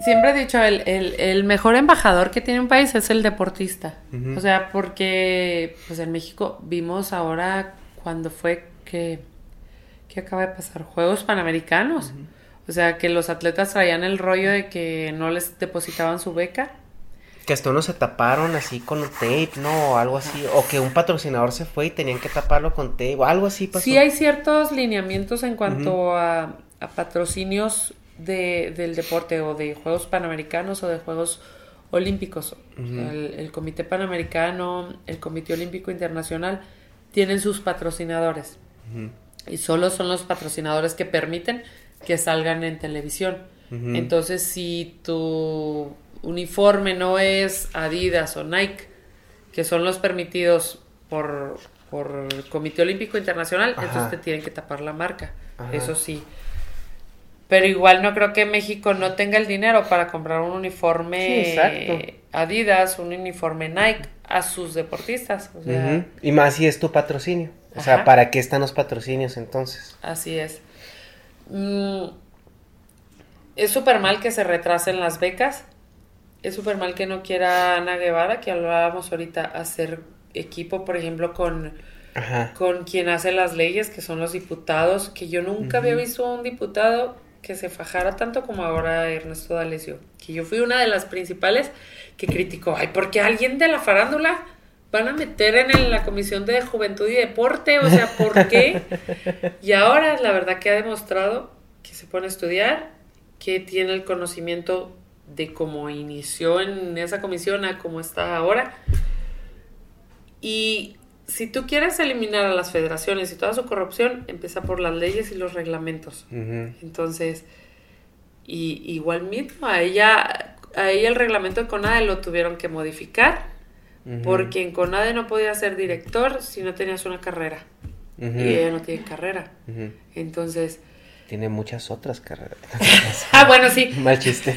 Siempre he dicho, el, el, el, mejor embajador que tiene un país es el deportista. Uh -huh. O sea, porque pues en México vimos ahora cuando fue que, que acaba de pasar, Juegos Panamericanos. Uh -huh. O sea, que los atletas traían el rollo de que no les depositaban su beca. Que hasta unos se taparon así con tape, ¿no? O algo así. O que un patrocinador se fue y tenían que taparlo con tape. O algo así pasó. Sí hay ciertos lineamientos en cuanto uh -huh. a, a patrocinios de, del deporte o de Juegos Panamericanos o de Juegos Olímpicos. Uh -huh. o sea, el, el, Comité Panamericano, el Comité Olímpico Internacional tienen sus patrocinadores. Uh -huh. Y solo son los patrocinadores que permiten que salgan en televisión. Uh -huh. Entonces, si tu uniforme no es Adidas o Nike, que son los permitidos por, por el Comité Olímpico Internacional, Ajá. entonces te tienen que tapar la marca. Ajá. Eso sí. Pero igual no creo que México no tenga el dinero para comprar un uniforme sí, Adidas, un uniforme Nike a sus deportistas. O sea, uh -huh. Y más si es tu patrocinio. O Ajá. sea, ¿para qué están los patrocinios entonces? Así es. Mm, es súper mal que se retrasen las becas. Es súper mal que no quiera Ana Guevara, que hablábamos ahorita, hacer equipo, por ejemplo, con, Ajá. con quien hace las leyes, que son los diputados, que yo nunca uh -huh. había visto a un diputado que se fajara tanto como ahora Ernesto D'Alessio, que yo fui una de las principales que criticó, ay, porque alguien de la farándula van a meter en la Comisión de Juventud y Deporte, o sea, ¿por qué? y ahora la verdad que ha demostrado que se pone a estudiar, que tiene el conocimiento de cómo inició en esa comisión a cómo está ahora. Y si tú quieres eliminar a las federaciones y toda su corrupción, empieza por las leyes y los reglamentos. Uh -huh. Entonces, y, igual mismo, a ella, a ella el reglamento de CONADE lo tuvieron que modificar, uh -huh. porque en CONADE no podía ser director si no tenías una carrera. Uh -huh. Y ella no tiene carrera. Entonces, tiene muchas otras carreras. ah, bueno, sí. Mal chiste.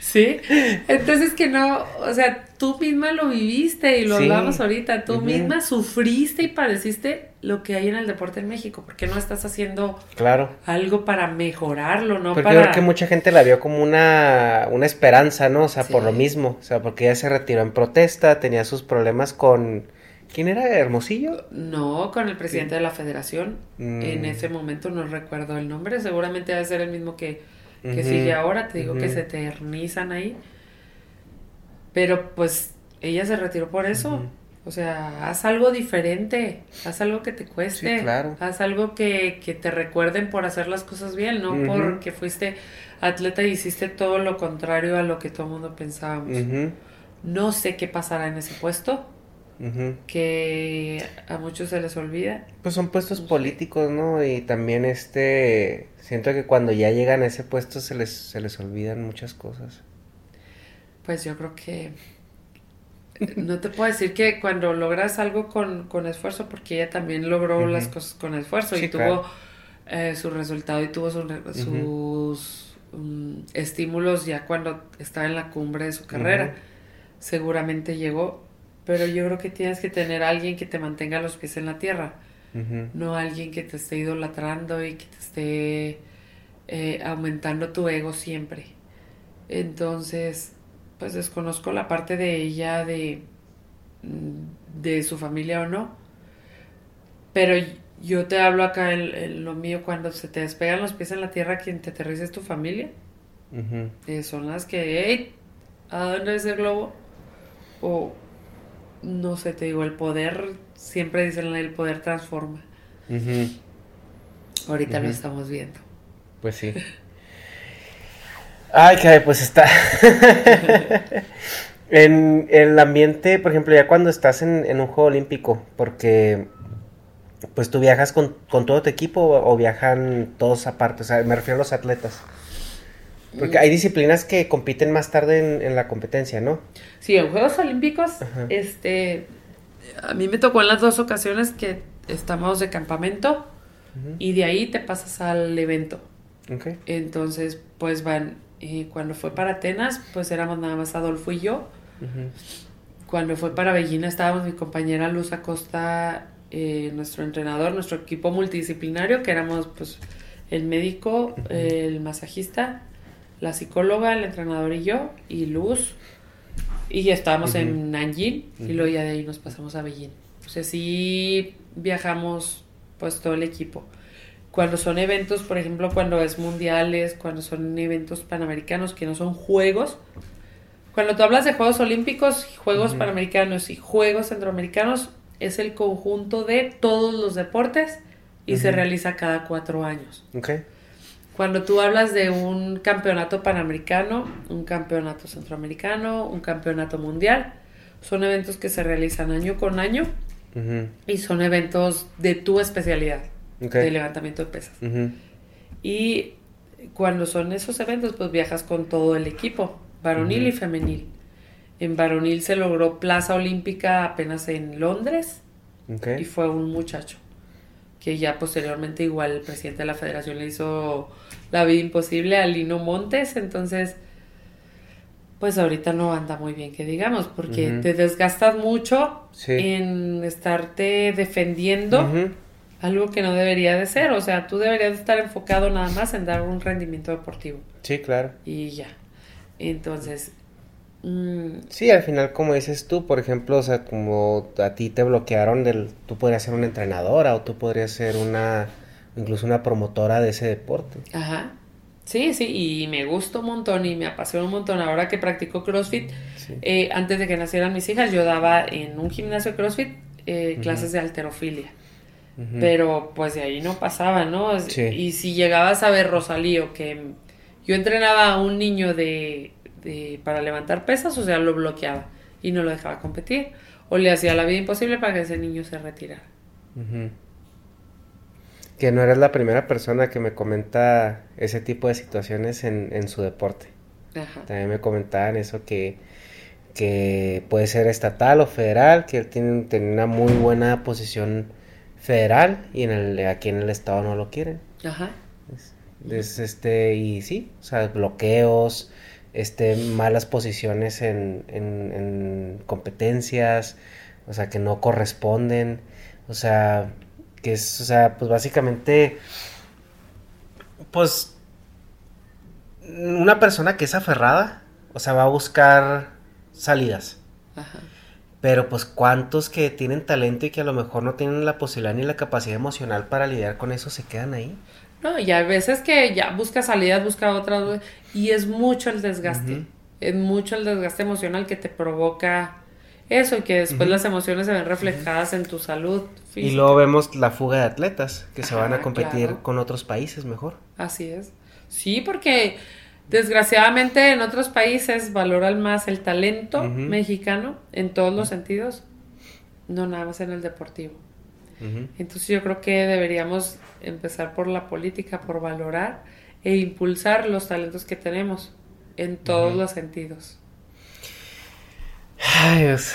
sí. Entonces que no, o sea, tú misma lo viviste y lo sí. hablamos ahorita, tú uh -huh. misma sufriste y padeciste lo que hay en el deporte en México, porque no estás haciendo claro. algo para mejorarlo, ¿no? Porque para... yo creo que mucha gente la vio como una, una esperanza, ¿no? O sea, sí. por lo mismo, o sea, porque ella se retiró en protesta, tenía sus problemas con ¿Quién era Hermosillo? No, con el presidente sí. de la federación. Mm. En ese momento no recuerdo el nombre. Seguramente debe ser el mismo que, que uh -huh. sigue ahora. Te digo uh -huh. que se eternizan ahí. Pero pues ella se retiró por eso. Uh -huh. O sea, haz algo diferente. Haz algo que te cueste. Sí, claro. Haz algo que, que, te recuerden por hacer las cosas bien, no porque fuiste atleta y hiciste todo lo contrario a lo que todo el mundo pensábamos. No sé qué pasará en ese puesto Uh -huh. que a muchos se les olvida. Pues son puestos políticos, ¿no? Y también este, siento que cuando ya llegan a ese puesto se les, se les olvidan muchas cosas. Pues yo creo que no te puedo decir que cuando logras algo con, con esfuerzo, porque ella también logró uh -huh. las cosas con esfuerzo sí, y claro. tuvo eh, su resultado y tuvo su, uh -huh. sus um, estímulos ya cuando estaba en la cumbre de su carrera. Seguramente llegó pero yo creo que tienes que tener a alguien que te mantenga los pies en la tierra. No alguien que te esté idolatrando y que te esté eh, aumentando tu ego siempre. Entonces, pues desconozco la parte de ella, de, de su familia o no. Pero yo te hablo acá en, en lo mío, cuando se te despegan los pies en la tierra, quien te aterriza es tu familia. Uh -huh. eh, son las que, hey, ¿a dónde es el globo? O no sé, te digo, el poder, siempre dicen el poder transforma. Uh -huh. Ahorita uh -huh. lo estamos viendo. Pues sí. Ay, caray, pues está. en, el ambiente, por ejemplo, ya cuando estás en, en, un juego olímpico, porque pues tú viajas con, con todo tu equipo o, o, viajan todos aparte, o sea, me refiero a los atletas. Porque hay disciplinas que compiten más tarde en, en la competencia, ¿no? Sí, en Juegos Olímpicos, este, a mí me tocó en las dos ocasiones que estamos de campamento y de ahí te pasas al evento. Ok. Entonces, pues van, eh, cuando fue para Atenas, pues éramos nada más Adolfo y yo. Cuando fue para Bellina estábamos mi compañera Luz Acosta, eh, nuestro entrenador, nuestro equipo multidisciplinario, que éramos pues el médico, el masajista, la psicóloga, el entrenador y yo, y Luz. Y estábamos en Nanjing y luego ya de ahí nos pasamos a Beijing. O sea, sí viajamos pues todo el equipo. Cuando son eventos, por ejemplo, cuando es mundiales, cuando son eventos panamericanos que no son juegos. Cuando tú hablas de Juegos Olímpicos, Juegos Panamericanos y Juegos Centroamericanos, es el conjunto de todos los deportes y se realiza cada cuatro años. Ok. Cuando tú hablas de un campeonato panamericano, un campeonato centroamericano, un campeonato mundial, son eventos que se realizan año con año Ujú. y son eventos de tu especialidad, De levantamiento de pesas. Ujú. Y cuando son esos eventos, pues viajas con todo el equipo, varonil y femenil. En varonil se logró plaza olímpica apenas en Londres Ok. y fue un muchacho que ya posteriormente igual el presidente de la federación le hizo la vida imposible a Lino Montes, entonces pues ahorita no anda muy bien que digamos, porque te desgastas mucho Sí. en estarte defendiendo. Algo que no debería de ser, o sea, tú deberías estar enfocado nada más en dar un rendimiento deportivo Sí, claro. y ya. Entonces, mm, Sí, al final, como dices tú, por ejemplo, o sea, como a ti te bloquearon del, tú podrías ser una entrenadora o tú podrías ser una, incluso una promotora de ese deporte. Ajá. Sí, sí, y me gusta un montón y me apasiona un montón. Ahora que practico CrossFit, Sí. eh, antes de que nacieran mis hijas, yo daba en un gimnasio de CrossFit eh, clases de alterofilia. Pero pues de ahí no pasaba, ¿no? Sí. Y si llegabas a ver Rosalío, que yo entrenaba a un niño de, de- para levantar pesas, o sea, lo bloqueaba y no lo dejaba competir. O le hacía la vida imposible para que ese niño se retirara. Que no eres la primera persona que me comenta ese tipo de situaciones en, en su deporte. Ajá. También me comentaban eso que, que puede ser estatal o federal, que él tiene, tiene una muy buena posición federal y en el, aquí en el estado no lo quieren. Ajá. Es, este, y sí, o sea, bloqueos, este, malas posiciones en, en, en competencias, o sea, que no corresponden, o sea, que es, o sea, pues básicamente, pues, una persona que es aferrada, o sea, va a buscar salidas. Ajá. Pero pues cuántos que tienen talento y que a lo mejor no tienen la posibilidad ni la capacidad emocional para lidiar con eso se quedan ahí. No, y hay veces que ya busca salidas, busca otras, y es mucho el desgaste. Es mucho el desgaste emocional que te provoca eso y que después las emociones se ven reflejadas en tu salud Y luego vemos la fuga de atletas que se van a competir claro. con otros países mejor. Así es. Sí, porque desgraciadamente en otros países valoran más el talento mexicano en todos los sentidos, no nada más en el deportivo. Entonces yo creo que deberíamos empezar por la política, por valorar e impulsar los talentos que tenemos en todos los sentidos. Ay, Dios.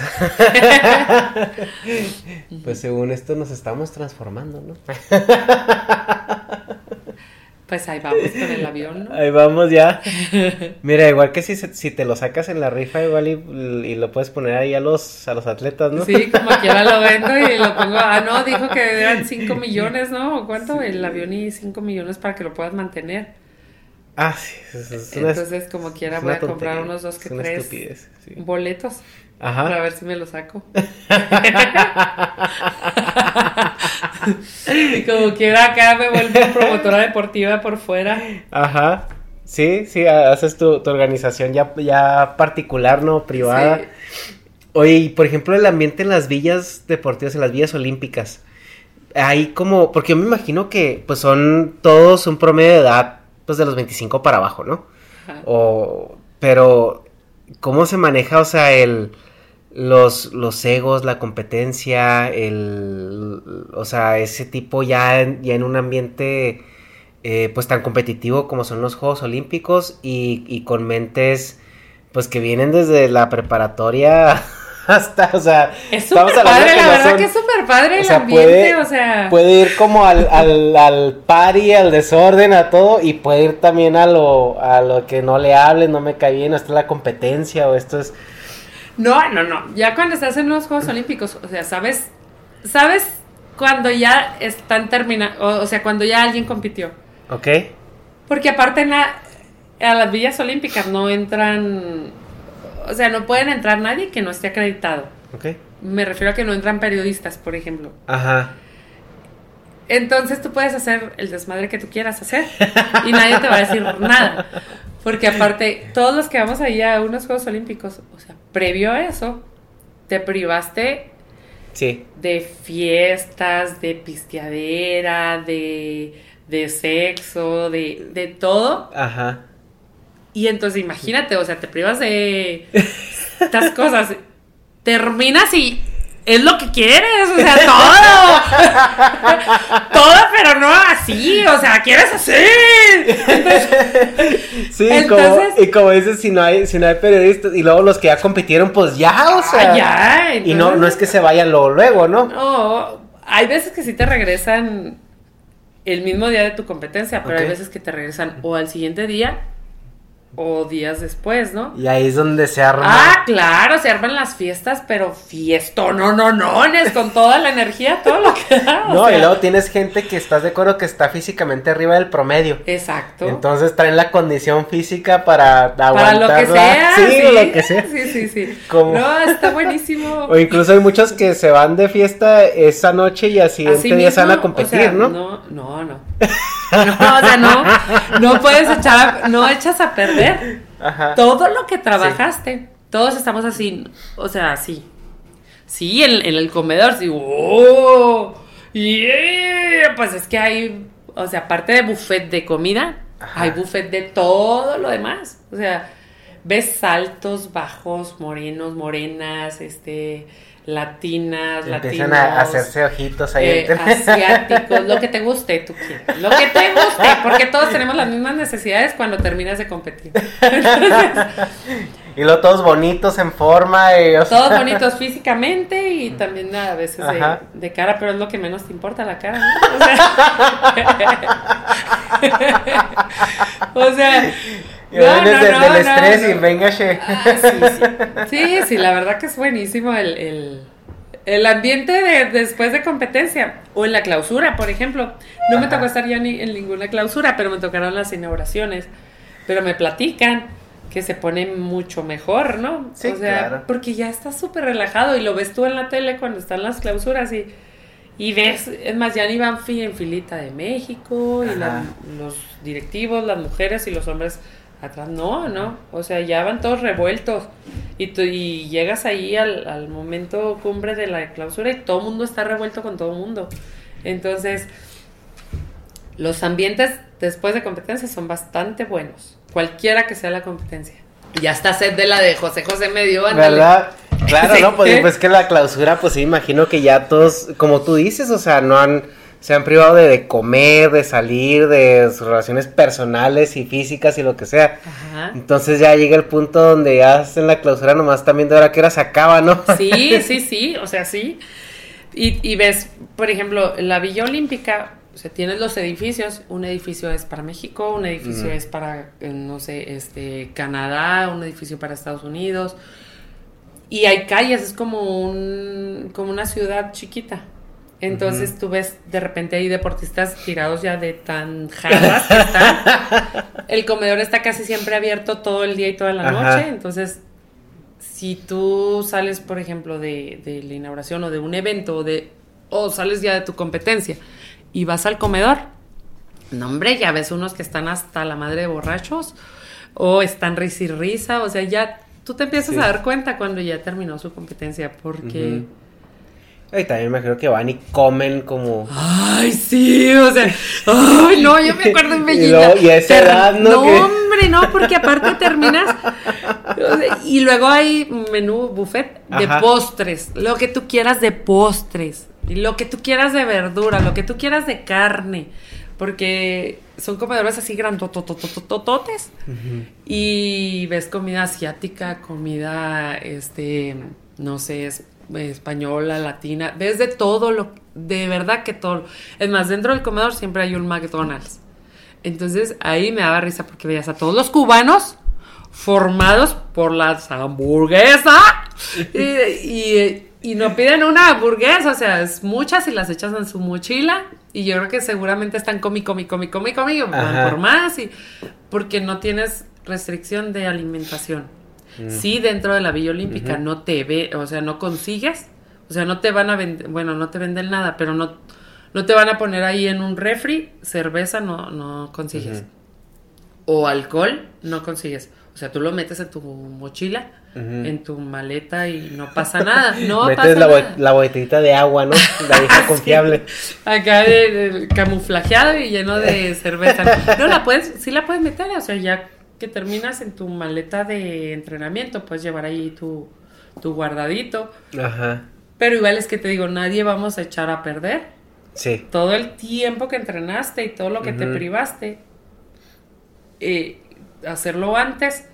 pues según esto nos estamos transformando, ¿no? Pues ahí vamos con el avión, ¿no? Ahí vamos ya. Mira, igual que si, si te lo sacas en la rifa igual y, y lo puedes poner ahí a los, a los atletas, ¿no? Sí, como quiera lo vendo y lo pongo. Ah, no, dijo que eran 5 millones, ¿no? ¿O ¿Cuánto? El avión y 5 millones para que lo puedas mantener. Ah, sí. es- una- Entonces, como quiera, voy a comprar unos dos que tres estupidez, sí. boletos Ajá. para ver si me lo saco. y como quiera, acá me vuelvo promotora deportiva por fuera. Ajá. Sí, sí, haces tu, tu organización ya, ya particular, ¿no? Privada. Sí. Oye, y por ejemplo, el ambiente en las villas deportivas, en las villas olímpicas. Hay como, porque yo me imagino que pues son todos un promedio de edad, pues de los 25 para abajo, ¿no? Ajá. O, pero, ¿cómo se maneja, o sea, el, los, los egos, la competencia, el, o sea, ese tipo ya, en- ya en un ambiente eh, pues tan competitivo como son los Juegos Olímpicos y, y con mentes pues que vienen desde la preparatoria hasta, o sea, es súper padre, la verdad que es súper padre el ambiente, o sea. Puede ir como al, al, al party, al desorden, a todo, y puede ir también a lo, a lo que no le hable, no me cae bien, es la competencia, o esto es. No, no, no. Ya cuando estás en los Juegos Olímpicos, o sea, sabes, sabes cuando ya están terminando, o, sea, cuando ya alguien compitió. Ok. Porque aparte en la, a las villas olímpicas no entran o sea, no pueden entrar nadie que no esté acreditado. Ok. Me refiero a que no entran periodistas, por ejemplo. Ajá. Entonces tú puedes hacer el desmadre que tú quieras hacer y nadie te va a decir nada. Porque aparte, todos los que vamos ahí a unos Juegos Olímpicos, o sea, previo a eso, te privaste sí. de fiestas, de pisteadera, de, de sexo, de, de todo. Ajá. Y entonces imagínate, o sea, te privas de estas cosas. Terminas y es lo que quieres, o sea, todo. todo, pero no así, o sea, quieres así. sí, como, y como dices, si no hay, si no hay periodistas, y luego los que ya compitieron, pues ya, o sea. Ah, ya, y no, no es que se vayan luego, luego, ¿no? No, hay veces que sí te regresan el mismo día de tu competencia, pero hay veces que te regresan o al siguiente día o días después, ¿no? Y ahí es donde se arma. Ah, claro, se arman las fiestas, pero fiesto, no, no, no, con toda la energía, todo lo que da. no, y luego tienes gente que estás de acuerdo que está físicamente arriba del promedio. Exacto. Entonces traen la condición física para aguantar. Para lo que sea. Sí, lo que sea. Sí, sí, sí. No, está buenísimo. O incluso hay muchos que se van de fiesta esa noche y así siguiente día se van a competir, ¿no? No, no, no. No, o sea, no, no puedes echar, no echas a perder todo lo que trabajaste. Todos estamos así, o sea, así. Sí, en, el comedor, sí, oh, pues es que hay, o sea, aparte de buffet de comida, hay buffet de todo lo demás. O sea, ves saltos, bajos, morenos, morenas, este, latinas, Empiezan a hacerse ojitos ahí. Eh, asiáticos, lo que te guste, tú quieres. Lo que te guste, porque todos tenemos las mismas necesidades cuando terminas de competir. y luego todos bonitos en forma. Todos bonitos físicamente y también a veces de, cara, pero es lo que menos te importa la cara, ¿no? O sea, y no, del estrés y venga, ah, sí, sí. la verdad que es buenísimo el, el, ambiente de, después de competencia. O en la clausura, por ejemplo. No me tocó estar ya ni en ninguna clausura, pero me tocaron las inauguraciones. Pero me platican que se pone mucho mejor, ¿no? Sí, o sea, porque ya está súper relajado y lo ves tú en la tele cuando están las clausuras y, y ves, es más, ya ni van en filita de México y los directivos, las mujeres y los hombres Atrás no, no. O sea, ya van todos revueltos. Y, tú, y llegas ahí al, al, momento cumbre de la clausura y todo el mundo está revuelto con todo el mundo. Entonces, los ambientes después de competencia son bastante buenos. Cualquiera que sea la competencia. Ya está sed de la de José José medio, ¿Verdad? Claro, no, pues, pues que la clausura, pues sí, imagino que ya todos, como tú dices, o sea, no han se han privado de, comer, de salir, de sus relaciones personales y físicas y lo que sea. Entonces ya llega el punto donde ya en la clausura nomás también de hora que era se acaba, ¿no? Sí, sí, sí, o sea, sí. Y, y ves, por ejemplo, la Villa Olímpica, o sea, tienes los edificios, un edificio es para México, un edificio es para, eh, no sé, este, Canadá, un edificio para Estados Unidos. Y hay calles, es como un, como una ciudad chiquita. Entonces tú ves de repente hay deportistas tirados ya de tan jarras que están. El comedor está casi siempre abierto todo el día y toda la noche. Entonces, si tú sales, por ejemplo, de, de, la inauguración o de un evento o de o sales ya de tu competencia y vas al comedor, no hombre, ya ves unos que están hasta la madre de borrachos o están risa y risa, o sea, ya tú te empiezas a dar cuenta cuando ya terminó su competencia porque y también me imagino que van y comen como. Ay, sí, o sea. Ay, no, yo me acuerdo en Bellita. Y, a esa edad, ¿no? No, hombre, no, porque aparte terminas. Y luego hay menú buffet de postres. Lo que tú quieras de postres. Y lo que tú quieras de verdura, lo que tú quieras de carne. Porque son comedores así grandotototototes. Y ves comida asiática, comida, este, no sé, española, latina. Ves de todo lo, de verdad que todo. Es más, dentro del comedor siempre hay un McDonald's. Entonces ahí me daba risa porque veías a todos los cubanos formados por las hamburguesas y, y, no piden una hamburguesa, o sea, es muchas y las echas en su mochila y yo creo que seguramente están comi, comi, comi, comi, comi, van por más y porque no tienes restricción de alimentación. Mm. Sí, dentro de la Villa Olímpica no te ve, o sea, no consigues, o sea, no te van a vender, bueno, no te venden nada, pero no, no te van a poner ahí en un refri, cerveza no, no consigues. O alcohol no consigues. O sea, tú lo metes en tu mochila, en tu maleta y no pasa nada. No metes la, la botellita de agua, ¿no? La vieja confiable. Acá de, camuflajeado y lleno de cerveza. No, la puedes, sí la puedes meter, o sea, ya que terminas en tu maleta de entrenamiento, puedes llevar ahí tu, tu guardadito. Ajá. Pero igual es que te digo, nadie vamos a echar a perder. Sí. Todo el tiempo que entrenaste y todo lo que te privaste. Eh, hacerlo antes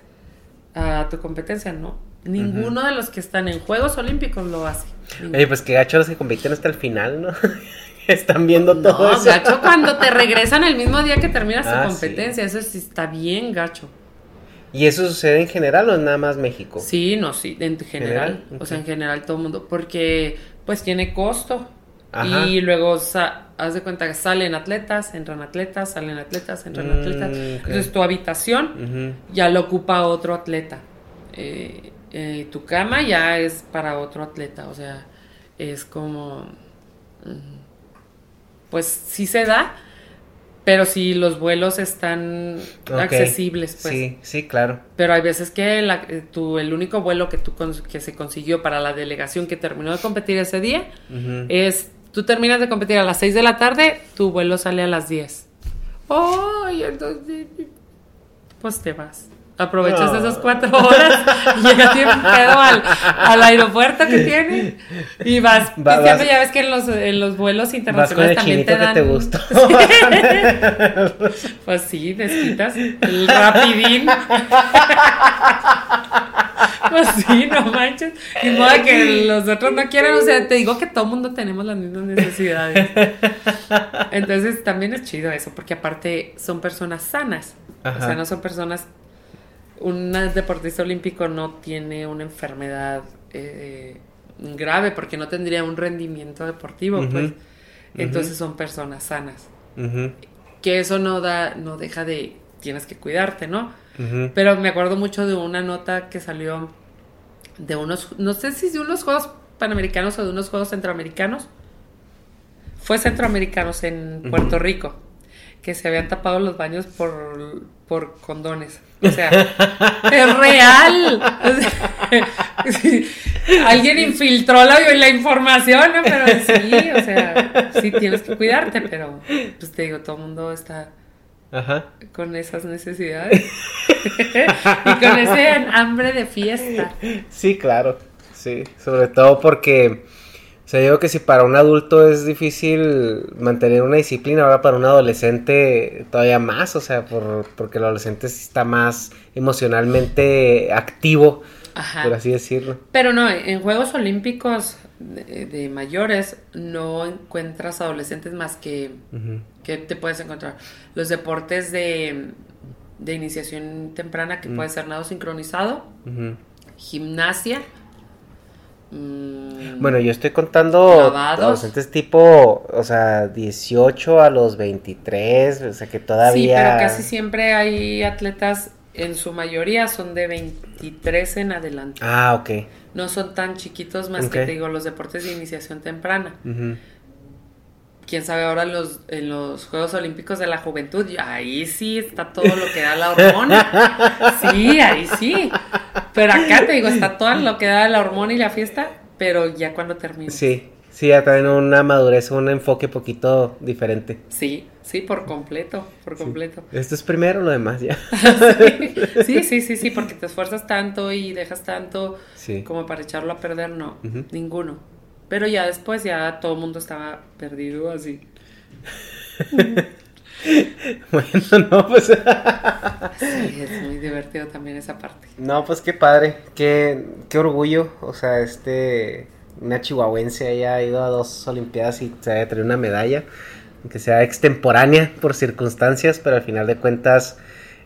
a tu competencia, no. Ninguno de los que están en Juegos Olímpicos lo hace. Oye, pues que gacho los que compiten hasta el final, ¿no? Están viendo todo no, gacho cuando te regresan el mismo día que terminas tu ah, competencia. Eso sí está bien gacho. ¿Y eso sucede en general o nada más México? Sí, no, sí, en general. O sea, en general todo el mundo. Porque pues tiene costo. Y luego haz de cuenta que salen atletas, entran atletas, salen atletas, entran mm, atletas. Entonces tu habitación ya lo ocupa otro atleta. Eh, eh, tu cama ya es para otro atleta. O sea, es como... Mm, pues sí se da, pero si los vuelos están accesibles, pues. Sí, sí, claro. Pero hay veces que eh, el único vuelo que, tú, que se consiguió para la delegación que terminó de competir ese día es Tú terminas de competir a las 6 de la tarde, tu vuelo sale a las 10. ¡Ay! entonces, pues te vas. Aprovechas esas cuatro horas, llegas bien pedo al, al, aeropuerto que tiene y vas ya ves que en los, en los vuelos internacionales también te dan. Que te gustó. pues sí, desquitas el rapidín. pues sí, no manches. Y modo que los otros no quieran, o sea, te digo que todo mundo tenemos las mismas necesidades. Entonces también es chido eso, porque aparte son personas sanas. O sea, no son personas un deportista olímpico no tiene una enfermedad eh, grave porque no tendría un rendimiento deportivo, pues. Entonces son personas sanas. Que eso no da, no deja de, tienes que cuidarte, ¿no? Pero me acuerdo mucho de una nota que salió de unos, no sé si de unos Juegos Panamericanos o de unos Juegos Centroamericanos. Fue Centroamericanos en Puerto Rico, que se habían tapado los baños por, por condones. O sea, es real. alguien infiltró la, la información, ¿no? Pero sí, o sea, sí tienes que cuidarte, pero pues te digo, todo el mundo está con esas necesidades y con ese hambre de fiesta. Sí, claro, sí, sobre todo porque o sea, yo digo que si para un adulto es difícil mantener una disciplina, ahora para un adolescente todavía más, o sea, por, porque el adolescente está más emocionalmente activo, por así decirlo. Pero no, en Juegos Olímpicos de, mayores no encuentras adolescentes más que, que te puedes encontrar. Los deportes de, de iniciación temprana, que puede ser nado sincronizado, gimnasia Mm. Bueno, yo estoy contando adolescentes tipo, o sea, 18 a los 23, o sea que todavía... Sí, pero casi siempre hay atletas, en su mayoría son de 23 en adelante. Ah, ok. No son tan chiquitos más que te digo, los deportes de iniciación temprana. Quién sabe ahora los, en los Juegos Olímpicos de la Juventud, ahí sí está todo lo que da la hormona. Sí, ahí sí. Pero acá te digo, está todo lo que da la hormona y la fiesta, pero ya cuando termina. Sí, sí, ya traen una madurez, un enfoque poquito diferente. Sí, sí, por completo, por completo. Esto es primero, lo demás ya. sí, sí, sí, sí, porque te esfuerzas tanto y dejas tanto como para echarlo a perder, no, ninguno. Pero ya después ya todo el mundo estaba perdido así. bueno, no, pues. sí, es muy divertido también esa parte. No, pues qué padre, qué, qué orgullo. O sea, este. Una chihuahuense haya ido a dos Olimpiadas y se haya traído una medalla, que sea extemporánea por circunstancias, pero al final de cuentas,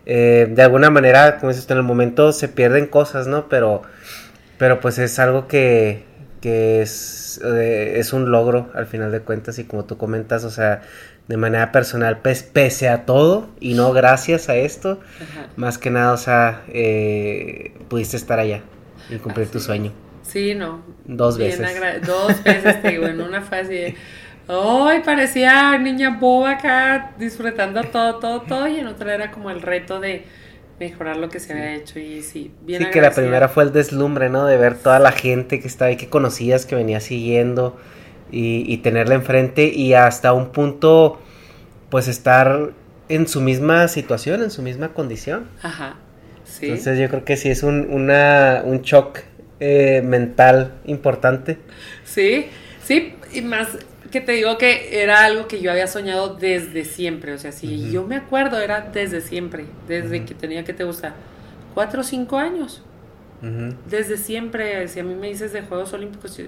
eh, de alguna manera, como dices, en el momento se pierden cosas, ¿no? Pero, pero pues es algo que, que es, eh, es un logro al final de cuentas y como tú comentas, o sea, de manera personal, pese a todo y no gracias a esto, más que nada, o sea, eh, pudiste estar allá y cumplir tu sueño. Sí, no. Dos veces. Dos veces, te digo, en una fase ¡ay! parecía niña boba acá disfrutando todo, todo, todo, y en otra era como el reto de mejorar lo que se había hecho y sí, bien Sí, que la primera fue el deslumbre, ¿no? De ver toda la gente que estaba ahí, que conocías, que venía siguiendo y, tenerla enfrente y hasta un punto, pues estar en su misma situación, en su misma condición. Ajá, sí. Entonces yo creo que sí es un, una, un shock eh, mental importante. Sí, sí, y más que te digo que era algo que yo había soñado desde siempre, o sea, si yo me acuerdo, era desde siempre, desde que tenía que te gusta, cuatro o cinco años. Desde siempre, si a mí me dices de Juegos Olímpicos,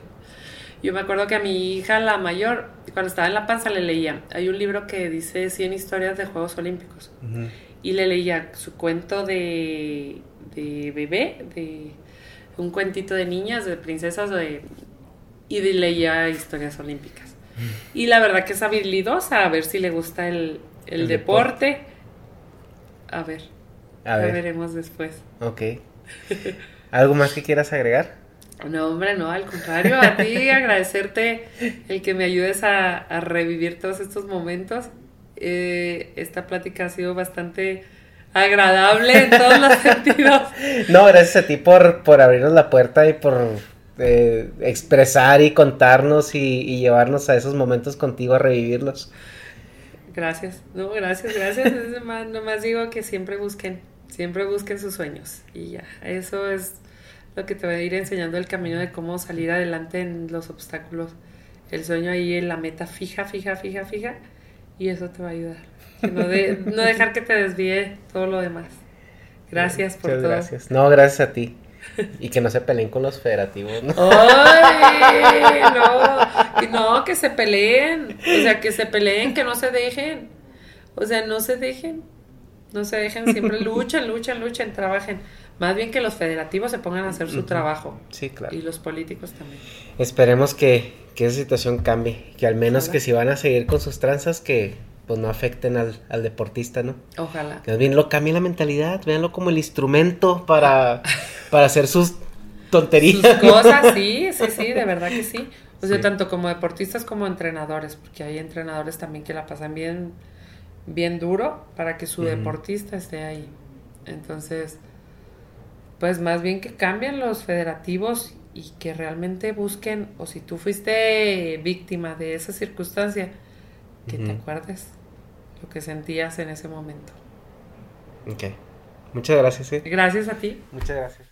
yo, me acuerdo que a mi hija, la mayor, cuando estaba en la panza, le leía. Hay un libro que dice 100 historias de Juegos Olímpicos. Y le leía su cuento de, de bebé, de un cuentito de niñas, de princesas, de, y leía historias olímpicas. Y la verdad que es habilidosa, a ver si le gusta el, deporte. A ver. A ver. veremos después. Ok. ¿Algo más que quieras agregar? No, hombre, no, al contrario, a ti agradecerte el que me ayudes a, revivir todos estos momentos. Eh, esta plática ha sido bastante agradable en todos los sentidos. No, gracias a ti por, por abrirnos la puerta y por eh, expresar y contarnos y, llevarnos a esos momentos contigo a revivirlos. Gracias, no, gracias, gracias. nomás digo que siempre busquen, siempre busquen sus sueños y ya, eso es lo que te va a ir enseñando el camino de cómo salir adelante en los obstáculos. El sueño ahí en la meta fija, fija, fija, fija y eso te va a ayudar. no, no dejar que te desvíe todo lo demás. Gracias por todo. Gracias. No, gracias a ti. Y que no se peleen con los federativos, ¿no? ¡Ay! No, no, que se peleen. O sea, que se peleen, que no se dejen. O sea, no se dejen. No se dejen, siempre luchan, luchan, luchan, trabajen. Más bien que los federativos se pongan a hacer su trabajo. Sí, claro. Y los políticos también. Esperemos que, que esa situación cambie. Que al menos que si van a seguir con sus tranzas, que pues no afecten al, al deportista, ¿no? Ojalá. Que bien lo cambien la mentalidad, véanlo como el instrumento para, para hacer sus tonterías. Sus cosas, sí, sí, sí, de verdad que sí. O sea, tanto como deportistas como entrenadores, porque hay entrenadores también que la pasan bien, bien duro para que su deportista esté ahí. Entonces, pues más bien que cambien los federativos y que realmente busquen, o si tú fuiste víctima de esa circunstancia, que te acuerdes lo que sentías en ese momento. Ok. Muchas gracias. ¿eh? Gracias a ti. Muchas gracias.